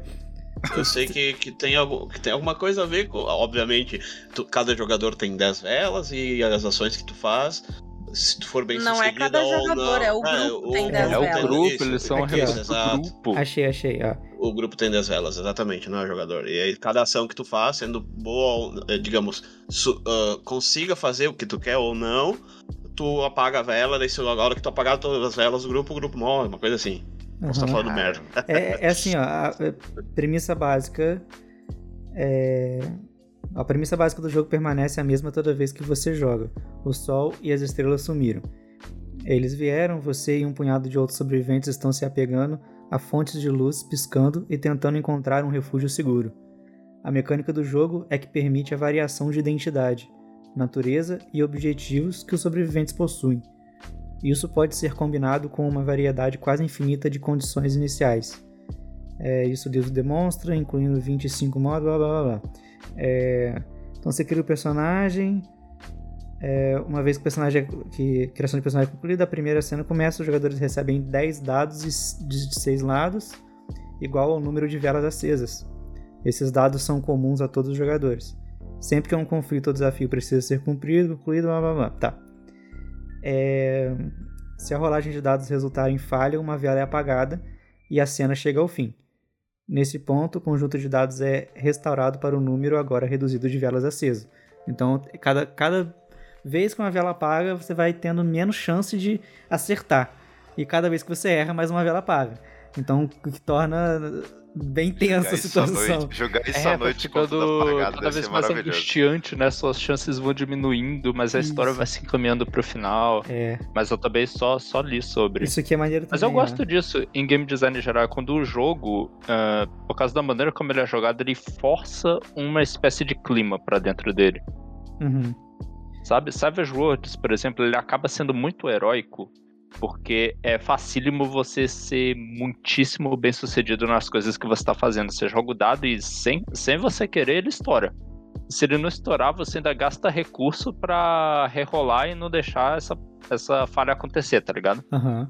Eu sei que, que, tem algum, que tem alguma coisa a ver com. Obviamente, tu- cada jogador tem 10 velas e as ações que tu faz. Se tu for bem Não é sucedida cada jogador, não. é o grupo tem 10 É o velas. grupo, isso, eles são a Aqui, ó. reunião do Exato. grupo. Achei, achei, ó. O grupo tem 10 velas, exatamente, não é o jogador. E aí, cada ação que tu faz, sendo boa, eh, digamos, su- ah, consiga fazer o que tu quer ou não, tu apaga a vela, daí se a hora que tu apagar todas as velas do grupo, o grupo morre, uma coisa assim. Posso estar Aham. falando merda. É, é assim, ó, a, a premissa básica é... A premissa básica do jogo permanece a mesma toda vez que você joga. O sol e as estrelas sumiram. Eles vieram, você e um punhado de outros sobreviventes estão se apegando a fontes de luz piscando e tentando encontrar um refúgio seguro. A mecânica do jogo é que permite a variação de identidade, natureza e objetivos que os sobreviventes possuem. Isso pode ser combinado com uma variedade quase infinita de condições iniciais. É, isso livro demonstra, incluindo 25 modos, blá blá blá blá. É, então você cria o personagem. É, uma vez que o personagem é, que criação de personagem é concluída, a primeira cena começa, os jogadores recebem 10 dados de de 6 lados, igual ao número de velas acesas. Esses dados são comuns a todos os jogadores. Sempre que um conflito ou desafio precisa ser cumprido, concluído, blá blá blá. Tá. É, se a rolagem de dados resultar em falha, uma vela é apagada e a cena chega ao fim. Nesse ponto, o conjunto de dados é restaurado para o número agora reduzido de velas acesas. Então, cada, cada vez que uma vela apaga, você vai tendo menos chance de acertar. E cada vez que você erra, mais uma vela apaga. Então, o que torna bem tensa a situação. noite, jogar isso É, à noite com tudo ficando apagado cada vez mais angustiante, né? Suas chances vão diminuindo, mas a Isso. história vai se encaminhando pro final. É, Mas eu também só, só li sobre. isso aqui é maneiro Mas eu gosto né? disso em game design em geral, quando o jogo, ah, por causa da maneira como ele é jogado, ele força uma espécie de clima pra dentro dele. Uhum. Sabe? Savage Worlds, por exemplo, ele acaba sendo muito heróico porque é facílimo você ser muitíssimo bem sucedido nas coisas que você tá fazendo. Você joga o dado e sem, sem você querer, ele estoura. Se ele não estourar, você ainda gasta recurso pra rerolar e não deixar essa, essa falha acontecer, tá ligado? Aham.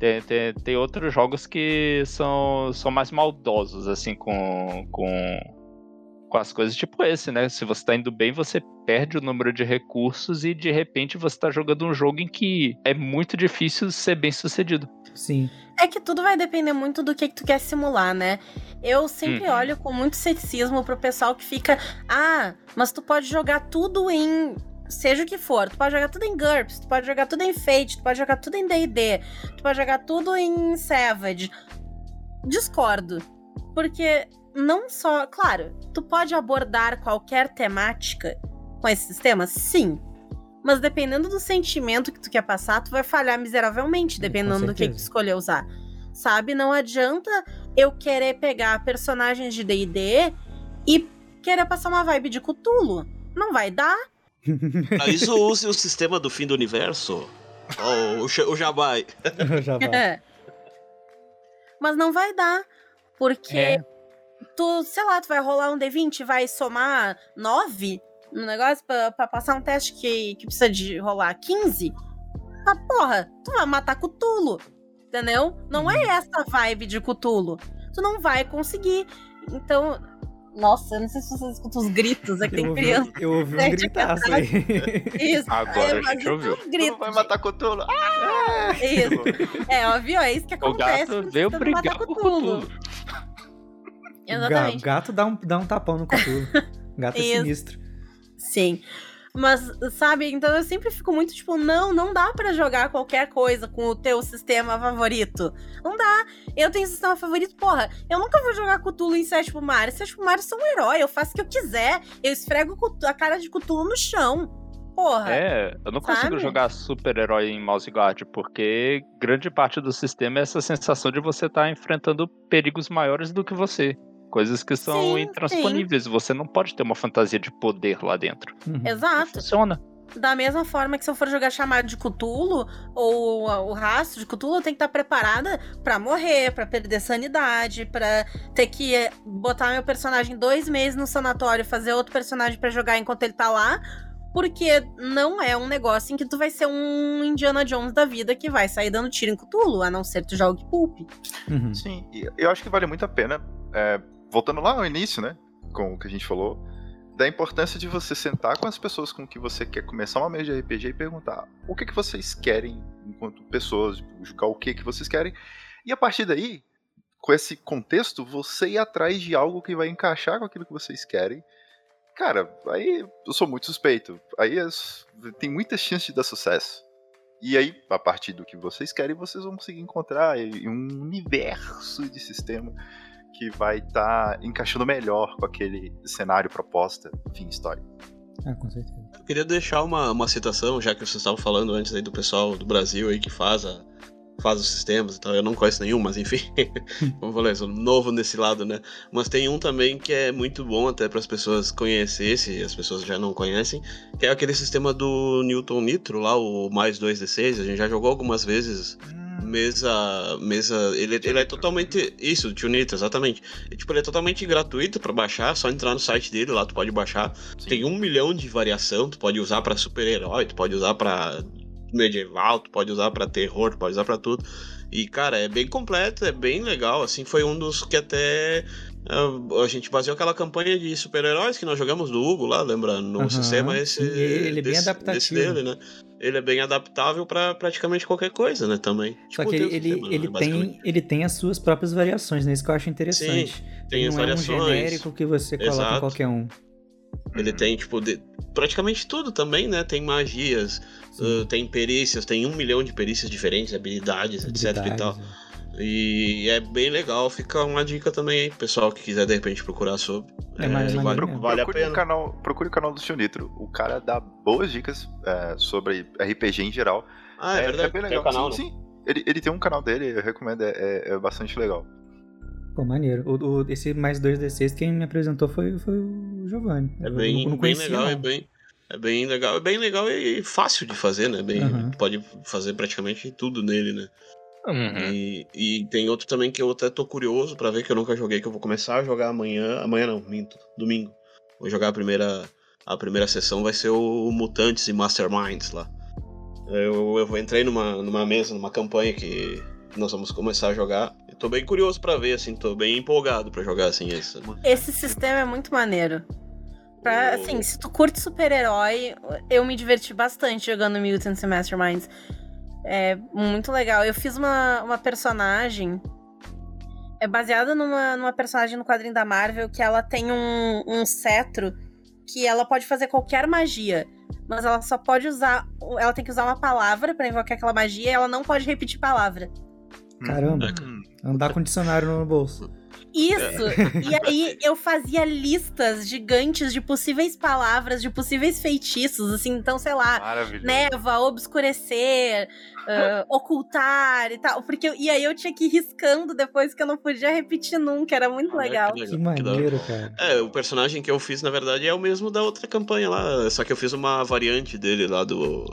Tem, tem, tem outros jogos que são, são mais maldosos, assim, com, com, com as coisas tipo esse, né? Se você tá indo bem, você perde o número de recursos e de repente você tá jogando um jogo em que é muito difícil ser bem sucedido. Sim. É que tudo vai depender muito do que, que tu quer simular, né? Eu sempre Uhum. olho com muito ceticismo pro pessoal que fica, ah, mas tu pode jogar tudo em. Seja o que for, tu pode jogar tudo em GURPS, tu pode jogar tudo em Fate, tu pode jogar tudo em DD, tu pode jogar tudo em Savage. Discordo. Porque não só. Claro, tu pode abordar qualquer temática com esse sistema? Sim. Mas dependendo do sentimento que tu quer passar, tu vai falhar miseravelmente, Com dependendo do que, tu escolher usar. Sabe? Não adianta eu querer pegar personagens de DD e querer passar uma vibe de Cthulhu. Não vai dar. Mas isso use o sistema do fim do universo. [laughs] Ó, o, o Jabai. Já vai. É. Mas não vai dar. Porque É. tu, sei lá, tu vai rolar um D20 e vai somar 9 no negócio pra, pra passar um teste que, que precisa de rolar 15. Ah, porra, tu vai matar Cutulo. Entendeu? Não é essa vibe de Cutulo. Tu não vai conseguir. Então. Nossa, eu não sei se vocês escutam os gritos aqui, Eu tem ouvi, criança. eu ouvi um gritaço aí. [laughs] Isso. Agora é, a gente ouviu. um Tu grito, não vai matar Cthulhu. Ah! Isso. É, óbvio, é isso que O acontece. gato quando veio brigar com o Cthulhu. Cthulhu. O ga- Exatamente. gato dá um, dá um tapão no Cthulhu. [laughs] Gato é sinistro. Sim. Mas, sabe, então eu sempre fico muito tipo, não, não dá pra jogar qualquer coisa com o teu sistema favorito. Não dá. Eu tenho sistema favorito, porra. Eu nunca vou jogar Cthulhu em Sétimo Mar. Sétimo Mar sou um herói, eu faço o que eu quiser. Eu esfrego a cara de Cthulhu no chão. Porra. É, eu não consigo Sabe? jogar super-herói em Mouse Guard, porque grande parte do sistema é essa sensação de você estar enfrentando perigos maiores do que você. Coisas que são Sim, intransponíveis. Você não pode ter uma fantasia de poder lá dentro. Uhum. Não Exato. funciona. Da mesma forma que se eu for jogar chamado de Cthulhu, ou o rastro de Cthulhu, eu tenho que estar preparada pra morrer, pra perder sanidade, pra ter que eh, botar meu personagem dois meses no sanatório, fazer outro personagem pra jogar enquanto ele tá lá. Porque não é um negócio em que tu vai ser um Indiana Jones da vida que vai sair dando tiro em Cthulhu, a não ser que tu jogue Pulp. Uhum. Sim, eu acho que vale muito a pena, é, voltando lá ao início, né, com o que a gente falou, da importância de você sentar com as pessoas com que você quer começar uma mesa de RPG e perguntar o que, que vocês querem enquanto pessoas, jogar o que, que vocês querem, e a partir daí, com esse contexto, você ir atrás de algo que vai encaixar com aquilo que vocês querem. Cara, aí eu sou muito suspeito. Aí tem muita chance de dar sucesso. E aí, a partir do que vocês querem, vocês vão conseguir encontrar um universo de sistema que vai estar encaixando melhor com aquele cenário proposta, fim, história. Ah, com certeza. Eu queria deixar uma, uma citação, já que vocês estavam falando antes aí do pessoal do Brasil aí que faz, a, faz os sistemas e tal. Eu não conheço nenhum, mas enfim. [laughs] Como eu falei, sou novo nesse lado, né? Mas tem um também que é muito bom até para as pessoas conhecerem, se as pessoas já não conhecem, que é aquele sistema do Newton Nitro lá, o mais 2D6. A gente já jogou algumas vezes mesa mesa ele, ele é totalmente isso Nitro, exatamente e, tipo ele é totalmente gratuito pra baixar só entrar no site dele lá tu pode baixar Sim. tem um milhão de variação tu pode usar pra super-herói tu pode usar pra medieval tu pode usar pra terror tu pode usar pra tudo e cara é bem completo é bem legal assim foi um dos que até ah, a gente baseou aquela campanha de super-heróis que nós jogamos do Hugo lá, lembra? No Aham, sistema esse. ele é bem adaptativo. dele, né? Ele é bem adaptável pra praticamente qualquer coisa, né? Também. Só Tipo, que ele, ele, sistema, né, ele, basicamente. tem, ele tem as suas próprias variações, né? Isso que eu acho interessante. tem ele as não é um variações. genérico que você coloca em Exato. qualquer um. Ele tem, tipo, de- praticamente tudo também, né? Tem magias, Sim. uh, tem perícias, tem um milhão de perícias diferentes, habilidades, etc e tal. Habilidades, é. E é bem legal, fica uma dica também aí, pessoal que quiser de repente procurar sobre. É, vale, é. vale a procure, o pena. canal, procure o canal do Tio Nitro. O cara dá boas dicas é, sobre RPG em geral. Ah, é, verdade, bem tem legal. o canal, sim, né? sim. Ele, ele tem um canal dele, eu recomendo, é, é- é bastante legal. Pô, maneiro. O, o- esse mais 2D6, quem me apresentou foi, foi o Giovanni. É Eu bem, não, não bem conhecia, legal, é não. bem, é bem legal, é bem legal e fácil de fazer, né? Bem, Aham. Pode fazer praticamente tudo nele, né? Uhum. E, e tem outro também que eu até tô curioso pra ver, que eu nunca joguei, que eu vou começar a jogar amanhã. Amanhã não, minto, domingo. Vou jogar a primeira. A primeira sessão vai ser o Mutantes e Masterminds lá. Eu, eu entrei numa, numa mesa, numa campanha que nós vamos começar a jogar. Eu tô bem curioso pra ver, assim, tô bem empolgado pra jogar assim esse. Esse sistema é muito maneiro. Pra, assim, se tu curte super-herói, eu me diverti bastante jogando Mutants e Masterminds. É muito legal. Eu fiz uma, uma personagem. É baseada numa, numa personagem no quadrinho da Marvel que ela tem um, um cetro que ela pode fazer qualquer magia. Mas ela só pode usar. Ela tem que usar uma palavra pra invocar aquela magia e ela não pode repetir palavra. Caramba. Hum, Andar com dicionário no bolso. Isso! E aí eu fazia listas gigantes de possíveis palavras, de possíveis feitiços, assim, então, sei lá, neva, obscurecer, ah, [laughs] ocultar e tal. Porque, eu- e aí eu tinha que ir riscando depois que eu não podia repetir nunca, era muito Ah, legal. que legal, que maneiro, cara. É, o personagem que eu fiz, na verdade, é o mesmo da outra campanha lá. Só que eu fiz uma variante dele lá do.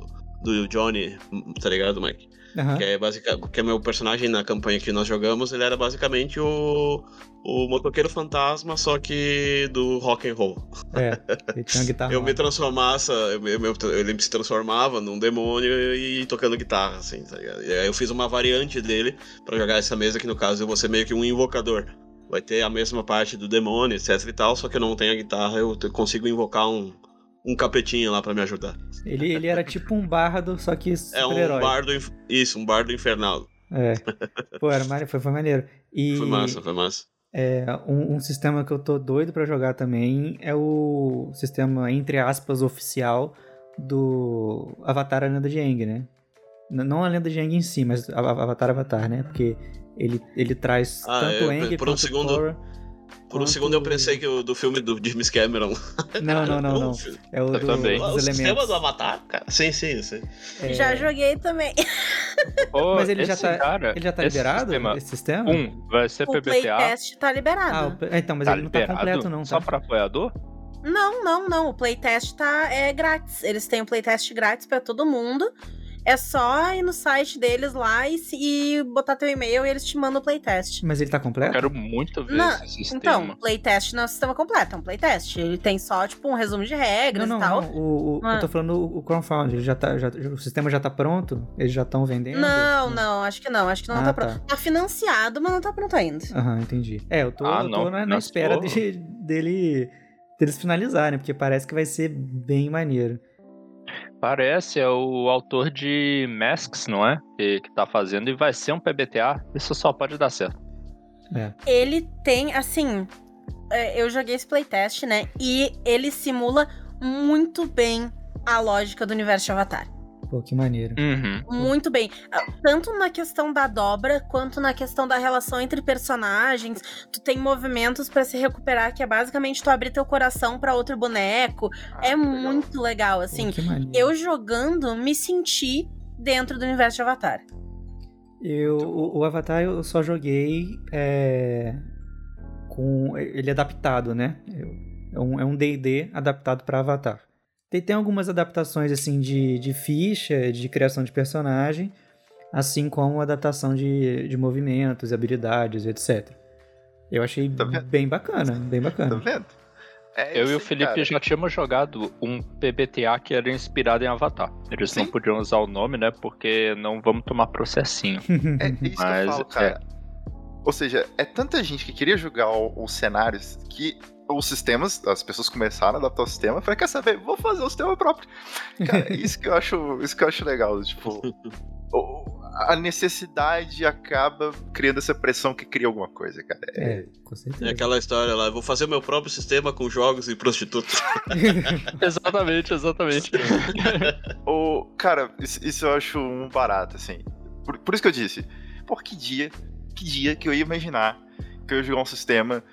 do Johnny, tá ligado, Mike? Aham. Que é basicamente que é meu personagem na campanha que nós jogamos, ele era basicamente o o motoqueiro fantasma, só que do rock and roll. É, ele tinha uma guitarra. Eu me transformasse, eu, me- eu- ele se transformava num demônio e tocando guitarra, assim, tá ligado? E aí eu fiz uma variante dele pra jogar essa mesa, que no caso eu vou ser meio que um invocador. Vai ter a mesma parte do demônio, etc e tal, só que eu não tenho a guitarra, eu consigo invocar um, um capetinho lá pra me ajudar. Ele, ele era tipo um bardo, só que [laughs] É um super-herói. bardo, isso, um bardo infernal. É. [laughs] Pô, era foi, foi maneiro. E Foi massa, foi massa. é, um, um sistema que eu tô doido pra jogar também é o sistema, entre aspas, oficial do Avatar A Lenda de Aang, né? Não a Lenda de Aang em si, mas Avatar Avatar, né? Porque ele, ele traz Ah, tanto é, Aang por um quanto segundo- Korra. Por um quanto- segundo eu pensei que o do filme do James Cameron. [laughs] Não, não, não, não. [laughs] É o Eu do, também. dos o sistema elementos. do Avatar, cara. Sim, sim, sei. É, Já joguei também. Ô, [laughs] Mas ele já tá, cara, ele já tá esse liberado, Sistema, esse sistema? um, vai ser O PBTA. playtest tá Ah, liberado. o- é, então, mas tá ele não tá completo não, Só tá? pra apoiador? Não, não, não. O playtest tá é grátis. Eles têm o playtest grátis pra todo mundo. É só ir no site deles lá e, e botar teu e-mail e eles te mandam o playtest. Mas ele tá Eu completo? quero muito ver Não, esse sistema. Então, playtest não é um sistema completo, é um playtest. Ele tem só, tipo, um resumo de Não, regras não, e tal. não. O, o- Ah. Eu tô falando o, o crowdfunding. Ele já tá, já, o sistema já tá pronto? Eles já estão vendendo? Não, não, acho que não. Acho que não Ah, tá tá. pronto. Tá financiado, mas não tá pronto ainda. Aham, entendi. É, eu tô, Ah, eu tô não, na, na não, espera de, dele, deles finalizarem, porque parece que vai ser bem maneiro. Parece, é o autor de Masks, não é? Que, que tá fazendo e vai ser um PBTA. Isso só pode dar certo. Ele tem, assim. é, Eu joguei esse playtest, né? E ele simula muito bem a lógica do universo de Avatar. Pô, que maneiro. Uhum. Muito bem. Ah, Tanto na questão da dobra, quanto na questão da relação entre personagens. Tu tem movimentos pra se recuperar, que é basicamente tu abrir teu coração pra outro boneco. Ah, é legal. muito legal, Pô, assim. que maneiro. Eu jogando, me senti dentro do universo de Avatar. Eu, o, o Avatar eu só joguei é, com ele adaptado, né? Eu- é um é um D&D adaptado para Avatar. Tem, tem algumas adaptações assim de, de ficha, de criação de personagem, assim como adaptação de, de movimentos, habilidades, etc. Eu achei Tá bem bacana, bem Tá bacana. vendo? É Eu isso e o Felipe cara. já tínhamos jogado um PBTA que era inspirado em Avatar. Eles não Sim. podiam usar o nome, né? Porque não vamos tomar processinho. [laughs] É isso que eu Mas, falo, cara. Ou seja, é tanta gente que queria jogar os cenários que os sistemas, as pessoas começaram a adaptar o sistema, falei, quer saber, vou fazer o sistema próprio. Cara, [laughs] isso que eu acho, isso que eu acho legal, tipo, [laughs] a necessidade acaba criando essa pressão que cria alguma coisa, cara. É, com certeza. É aquela história lá, eu vou fazer meu próprio sistema com jogos e prostitutos. [laughs] exatamente, exatamente. O, cara, isso, isso eu acho um barato, assim. Por, por isso que eu disse, por que dia, que dia que eu ia imaginar que eu ia jogar um sistema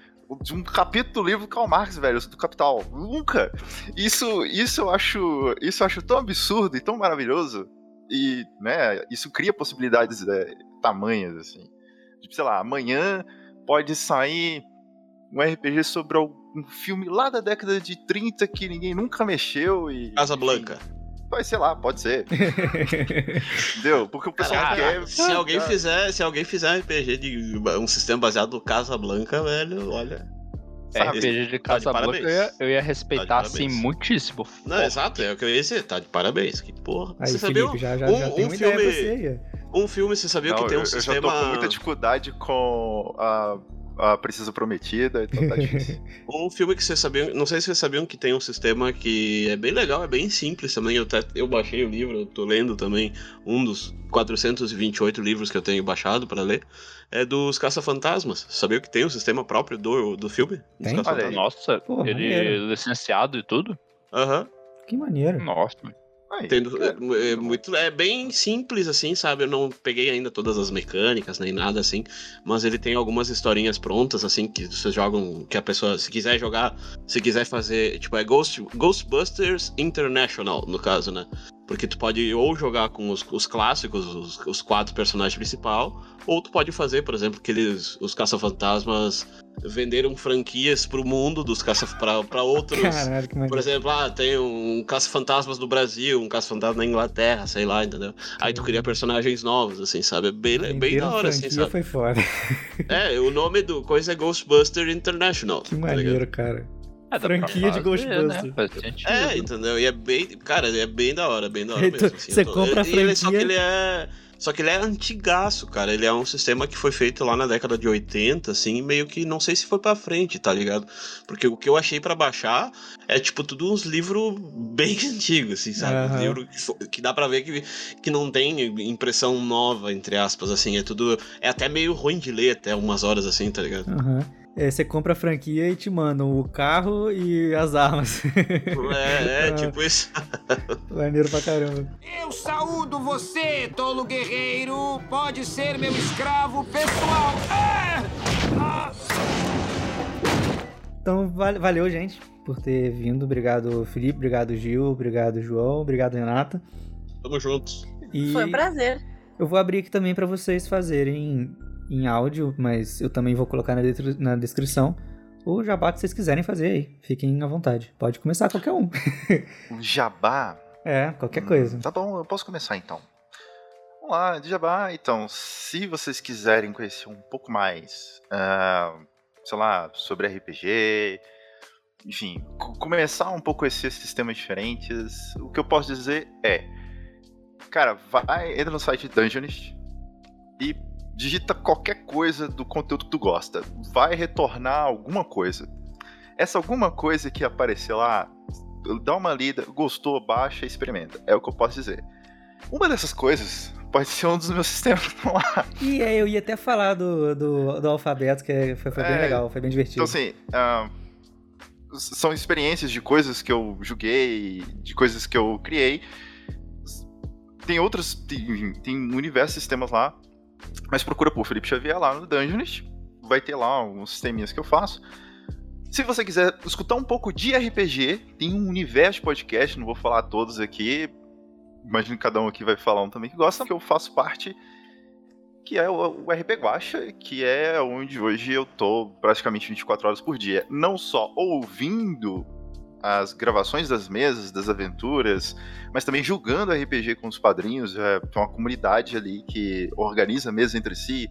de um capítulo do livro Karl Marx, velho, do Capital. Nunca! Isso, isso eu acho, isso eu acho tão absurdo e tão maravilhoso. E, né, isso cria possibilidades é, tamanhas, assim. Tipo, sei lá, amanhã pode sair um RPG sobre algum filme lá da década de 30 que ninguém nunca mexeu e. Casa Blanca. Vai, sei lá, pode ser. [laughs] Entendeu? Porque o pessoal Caraca, quer. se alguém fizer, se alguém fizer um RPG de um sistema baseado no Casa Blanca, velho, olha. Sabe? RPG de Tá de Casa Blanca eu ia, eu ia Tá respeitar, de assim, muitíssimo. Não, exato, é o que eu ia dizer, tá de parabéns. Que porra. Aí, você Felipe, sabia já, já, um- já um filme- um filme, você sabia Não, que tem um eu, eu já sistema. tô com muita dificuldade com a, a Princesa Prometida, então tá difícil. [laughs] Um filme que vocês sabiam. Não sei se vocês sabiam que tem um sistema que é bem legal, é bem simples também. Eu, até, eu baixei o livro, eu tô lendo também. Um dos 428 livros que eu tenho baixado pra ler. É dos Caça-Fantasmas. Sabia que tem um sistema próprio do, do filme? Dos Tem? Nossa, Pô, ele maneiro. licenciado e tudo? Aham. Que maneiro. Nossa. Aí, Tem do- é, é muito, é bem simples, assim, sabe? Eu não peguei ainda todas as mecânicas, nem nada assim. Mas ele tem algumas historinhas prontas, assim, que vocês jogam. Que a pessoa, se quiser jogar, se quiser fazer. Tipo, é Ghost, Ghostbusters International, no caso, né? Porque tu pode ou jogar com os, os clássicos, os, os quatro personagens principais, ou tu pode fazer, por exemplo, aqueles os caça-fantasmas venderam franquias pro mundo dos caça pra, pra outros. Caralho, que Por exemplo, ah, tem um caça-fantasmas do Brasil, um caça-fantasma na Inglaterra, sei lá, entendeu? Aí tu cria personagens novos, assim, sabe? É bem, bem da hora, assim, franquia, sabe? foi foda. É, o nome do coisa é Ghostbuster International. Que tá maneiro, cara. É, Franquia de Ghostbusters. Né? É, entendeu? E é bem. Cara, é bem da hora, bem da hora Então, mesmo. assim, você tô- compra a e ele- Só que franquia- ele é. Só que ele é antigaço, cara. Ele é um sistema que foi feito lá na década de 80, assim, meio que não sei se foi pra frente, tá ligado? Porque o que eu achei pra baixar é, tipo, tudo uns livros bem [laughs] antigos, assim, sabe? Aham. Livro que, que dá pra ver que, que não tem impressão nova, entre aspas, assim. É tudo. É até meio ruim de ler até umas horas, assim, tá ligado? Aham. É, você compra a franquia e te mandam o carro e as armas. É, é, [laughs] Ah. tipo isso. [laughs] Maneiro pra caramba. Eu saúdo você, tolo guerreiro. Pode ser meu escravo pessoal. Ah! Ah! Então, vale- valeu, gente, por ter vindo. Obrigado, Felipe. Obrigado, Gil. Obrigado, João. Obrigado, Renata. Tamo juntos. E Foi um prazer. eu vou abrir aqui também pra vocês fazerem em áudio, mas eu também vou colocar na, na descrição o jabá que vocês quiserem fazer aí. Fiquem à vontade. Pode começar qualquer um. O [laughs] jabá. É, qualquer Hum, coisa. Tá bom, eu posso começar então. Vamos lá, de jabá. Então, se vocês quiserem conhecer um pouco mais, ah, sei lá, sobre RPG, enfim, co- começar um pouco esses sistemas diferentes, o que eu posso dizer é, cara, vai, entra no site Dungeonist e digita qualquer coisa do conteúdo que tu gosta. Vai retornar alguma coisa. Essa alguma coisa que aparecer lá, dá uma lida, gostou, baixa e experimenta. É o que eu posso dizer. Uma dessas coisas pode ser um dos meus [laughs] sistemas que estão lá. E aí, eu ia até falar do, do, do alfabeto, que é- foi, foi bem É, legal, foi bem divertido. Então, assim, s- são experiências de coisas que eu joguei, de coisas que eu criei. Tem outros, tem, tem um universo de sistemas lá, mas procura por Felipe Xavier lá no Dungeonist. Vai ter lá uns sisteminhas que eu faço. Se você quiser escutar um pouco de RPG, tem um universo de podcast, não vou falar todos aqui. Imagino que cada um aqui vai falar um também que gosta, que eu faço parte que é o RP Guacha, que é onde hoje eu tô praticamente 24 horas por dia. Não só ouvindo as gravações das mesas, das aventuras, mas também jogando RPG com os padrinhos. É, tem uma comunidade ali que organiza mesas entre si,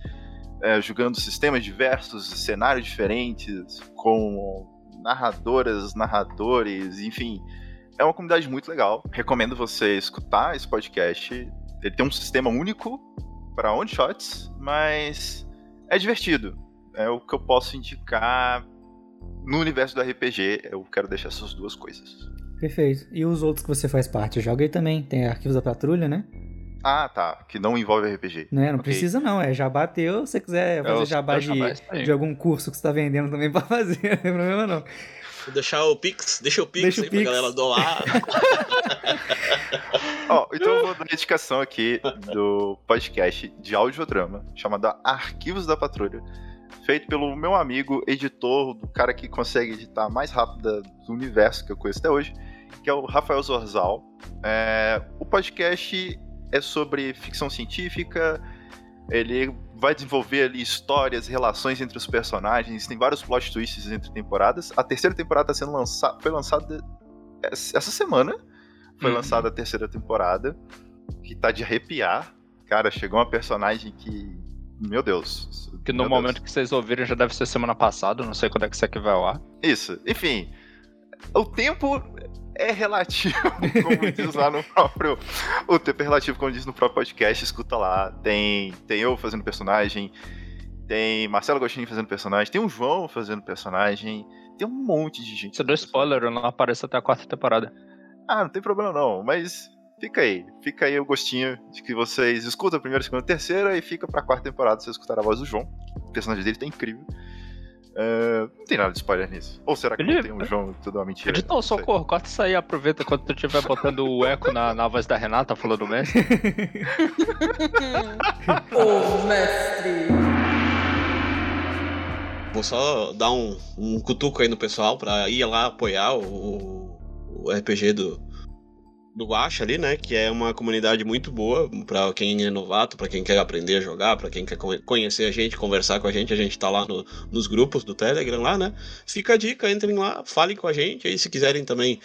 é, jogando sistemas diversos, cenários diferentes, com narradoras, narradores, enfim. É uma comunidade muito legal. Recomendo você escutar esse podcast. Ele tem um sistema único para one shots, mas é divertido. É o que eu posso indicar no universo do RPG. Eu quero deixar essas duas coisas. Perfeito. E os outros que você faz parte? Joga aí também. Tem arquivos da patrulha, né? Ah, tá. Que não envolve RPG. Né? Não Ok. precisa não, é jabá teu. Se você quiser fazer eu- jabá eu de, jabá, de algum curso que você tá vendendo também [laughs] pra fazer, não tem problema não. Vou deixar o Pix, deixa o Pix Deixa o aí pra Pix. galera doar. [laughs] Ó, então eu vou dar a indicação aqui do podcast de audiodrama, chamado Arquivos da Patrulha. Feito pelo meu amigo, editor, do cara que consegue editar mais rápido do universo que eu conheço até hoje, que é o Rafael Zorzal. É, o podcast é sobre ficção científica, ele vai desenvolver ali histórias, relações entre os personagens, tem vários plot twists entre temporadas. A terceira temporada tá sendo lançada, foi lançada essa semana. Foi Uhum. lançada a terceira temporada, que tá de arrepiar. Cara, chegou uma personagem que. Meu Deus. Que no meu momento que vocês ouvirem já deve ser semana passada, não sei quando é que isso aqui vai ao ar. Deus. Isso. Enfim. O tempo é relativo, [laughs] como diz lá no próprio. O tempo é relativo, como diz no próprio podcast, escuta lá. Tem, tem eu fazendo personagem, tem Marcelo Agostinho fazendo personagem, tem o João fazendo personagem, tem um monte de gente. Você deu spoiler, eu não apareço até a quarta temporada. Ah, não tem problema não, mas fica aí. Fica aí o gostinho de que vocês escutam a primeira, segunda, terceira e fica pra quarta temporada vocês escutarem a voz do João. O personagem dele tá incrível. É, não tem nada de spoiler nisso. Ou será que não Felipe, tem um João [laughs] tudo uma mentira? Editor, Não socorro, corta isso aí, aproveita quando tu estiver botando o eco na, na voz da Renata falando [laughs] do mestre. [laughs] Ô, mestre. Vou só dar um, um cutuco aí no pessoal pra ir lá apoiar o, o RPG do, do Guacha ali, né? Que é uma comunidade muito boa para quem é novato, para quem quer aprender a jogar, para quem quer conhecer a gente, conversar com a gente. A gente tá lá no, nos grupos do Telegram lá, né? Fica a dica, entrem lá, falem com a gente. Aí se quiserem também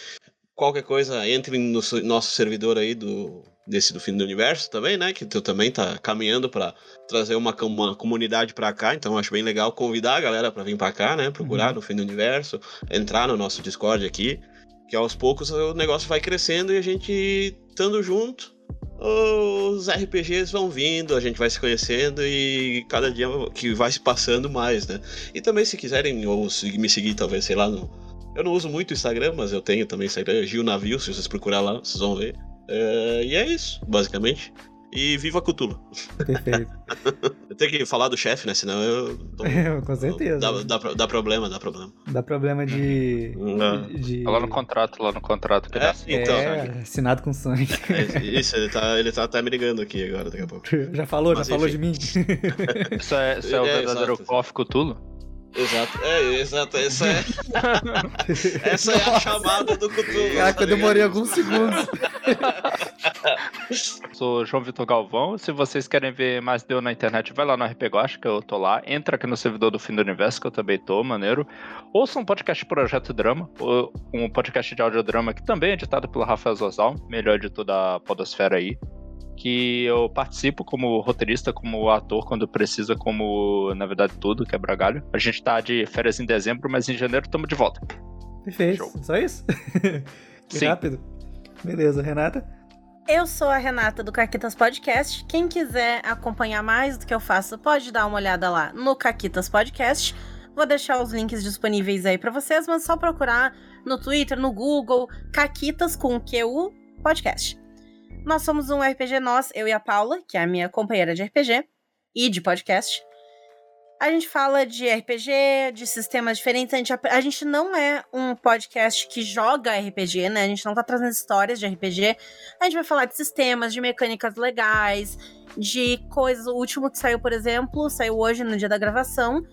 qualquer coisa, entrem no nosso servidor aí do desse do fim do universo também, né? Que tu também tá caminhando para trazer uma, uma comunidade para cá, então acho bem legal convidar a galera para vir para cá, né? Procurar uhum. no fim do universo, entrar no nosso Discord aqui, que aos poucos o negócio vai crescendo e a gente estando junto, os RPGs vão vindo, a gente vai se conhecendo e cada dia que vai se passando mais, né? E também se quiserem ou me seguir talvez, sei lá, no eu não uso muito o Instagram, mas eu tenho também Instagram, Gil Navio, se vocês procurar lá, vocês vão ver. É, e é isso, basicamente. E viva Cthulhu. Perfeito. [laughs] eu tenho que falar do chefe, né? Senão eu. Tô, [laughs] Com certeza. Dá, dá, dá, problema, dá problema. Dá problema de. de... Tá lá no contrato, lá no contrato que é, então, é, assinado com sangue. É, isso, ele tá, ele tá até me ligando aqui agora, daqui a pouco. Já falou, Mas, já enfim. falou de mim. isso é, isso é o é, verdadeiro Coffee Cthulhu? Exato, é, exato, essa é. [laughs] essa é a chamada do Cthulhu. Caraca, tá eu demorei alguns segundos. [laughs] Sou João Vitor Galvão. Se vocês querem ver mais deu na internet, vai lá no RP Guacha, que eu tô lá. Entra aqui no servidor do Fim do Universo, que eu também tô, maneiro. Ouça um podcast Projeto Drama, um podcast de audiodrama que também é editado pelo Rafael Zozal, melhor editor da Podosfera aí que eu participo como roteirista, como ator, quando precisa, como, na verdade, tudo, que é bragalho. A gente tá de férias em dezembro, mas em janeiro estamos de volta. Perfeito. Show. Só isso? [laughs] que Sim. rápido. Beleza, Renata? Eu sou a Renata do Caquitas Podcast. Quem quiser acompanhar mais do que eu faço, pode dar uma olhada lá no Caquitas Podcast. Vou deixar os links disponíveis aí para vocês, mas só procurar no Twitter, no Google, Caquitas com QU Podcast. Nós somos um RPG Nós, eu e a Paula, que é a minha companheira de RPG e de podcast. A gente fala de RPG, de sistemas diferentes. A gente, a gente não é um podcast que joga RPG, né? A gente não tá trazendo histórias de RPG. A gente vai falar de sistemas, de mecânicas legais, de coisas. O último que saiu, por exemplo, saiu hoje no dia da gravação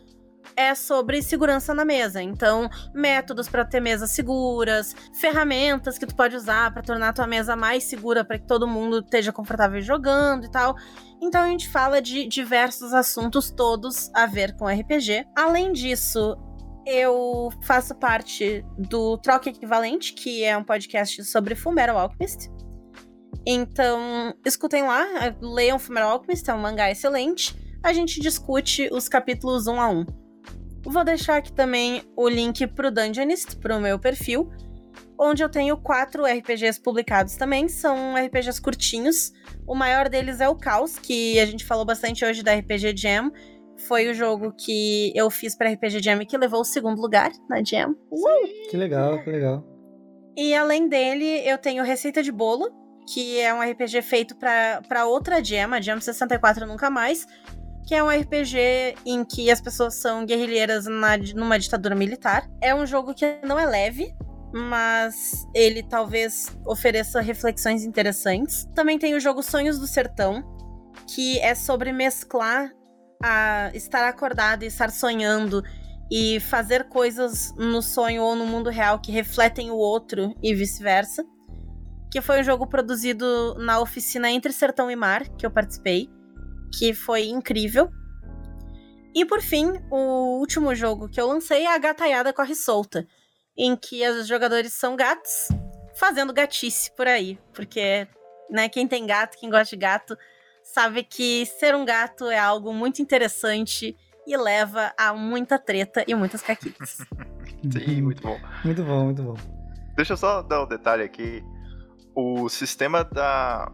é sobre segurança na mesa. Então, métodos para ter mesas seguras, ferramentas que tu pode usar para tornar a tua mesa mais segura para que todo mundo esteja confortável jogando e tal. Então a gente fala de diversos assuntos todos a ver com RPG. Além disso, eu faço parte do Troca Equivalente, que é um podcast sobre Fullmetal Alchemist. Então, escutem lá, leiam Fullmetal Alchemist, é um mangá excelente. A gente discute os capítulos um a um. Vou deixar aqui também o link pro Dungeonist, pro meu perfil, onde eu tenho quatro RPGs publicados também. São RPGs curtinhos. O maior deles é o Caos, que a gente falou bastante hoje da RPG Jam. Foi o jogo que eu fiz para RPG Jam e que levou o segundo lugar na Jam. Uh! Que legal, que legal. E além dele, eu tenho Receita de Bolo, que é um RPG feito para outra Jam, a Jam 64 Nunca Mais, que é um RPG em que as pessoas são guerrilheiras na, numa ditadura militar. É um jogo que não é leve, mas ele talvez ofereça reflexões interessantes. Também tem o jogo Sonhos do Sertão, que é sobre mesclar a estar acordado e estar sonhando e fazer coisas no sonho ou no mundo real que refletem o outro e vice-versa. Que foi um jogo produzido na oficina Entre Sertão e Mar, que eu participei que foi incrível. E por fim, o último jogo que eu lancei é a Gataiada Corre Solta, em que os jogadores são gatos fazendo gatice por aí, porque né, quem tem gato, quem gosta de gato, sabe que ser um gato é algo muito interessante e leva a muita treta e muitas caquitas. [laughs] Sim, muito bom. Muito bom, muito bom. Deixa eu só dar um detalhe aqui. O sistema da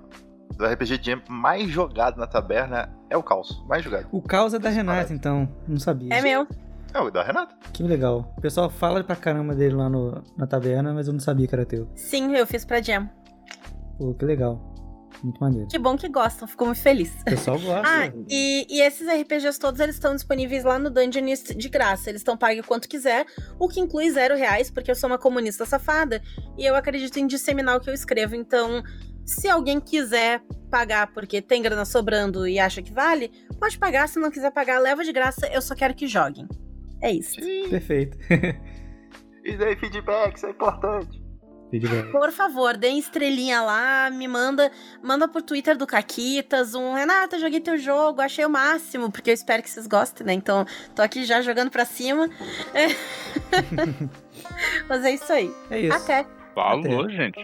do RPG Jam mais jogado na taberna é o Caos. Mais jogado. O Caos é da Renata, então. Não sabia. É meu. É o da Renata. Que legal. O pessoal fala pra caramba dele lá no, na taberna, mas eu não sabia que era teu. Sim, eu fiz pra Jam. Pô, que legal. Muito maneiro. Que bom que gostam, fico muito feliz. O pessoal gosta. ah, e, e, esses RPGs todos, eles estão disponíveis lá no Dungeonist de graça. Eles estão pagos quanto quiser, o que inclui zero reais, porque eu sou uma comunista safada e eu acredito em disseminar o que eu escrevo. Então, se alguém quiser pagar porque tem grana sobrando e acha que vale, pode pagar. Se não quiser pagar, leva de graça. Eu só quero que joguem. É isso. Sim. Perfeito. [laughs] e daí, feedback, isso é importante. Por favor, dê estrelinha lá, me manda, manda por Twitter do Caquitas, um Renata, joguei teu jogo, achei o máximo, porque eu espero que vocês gostem, né? Então, tô aqui já jogando pra cima. É. [laughs] [laughs] Mas é isso aí. É isso. Até. Falou, gente.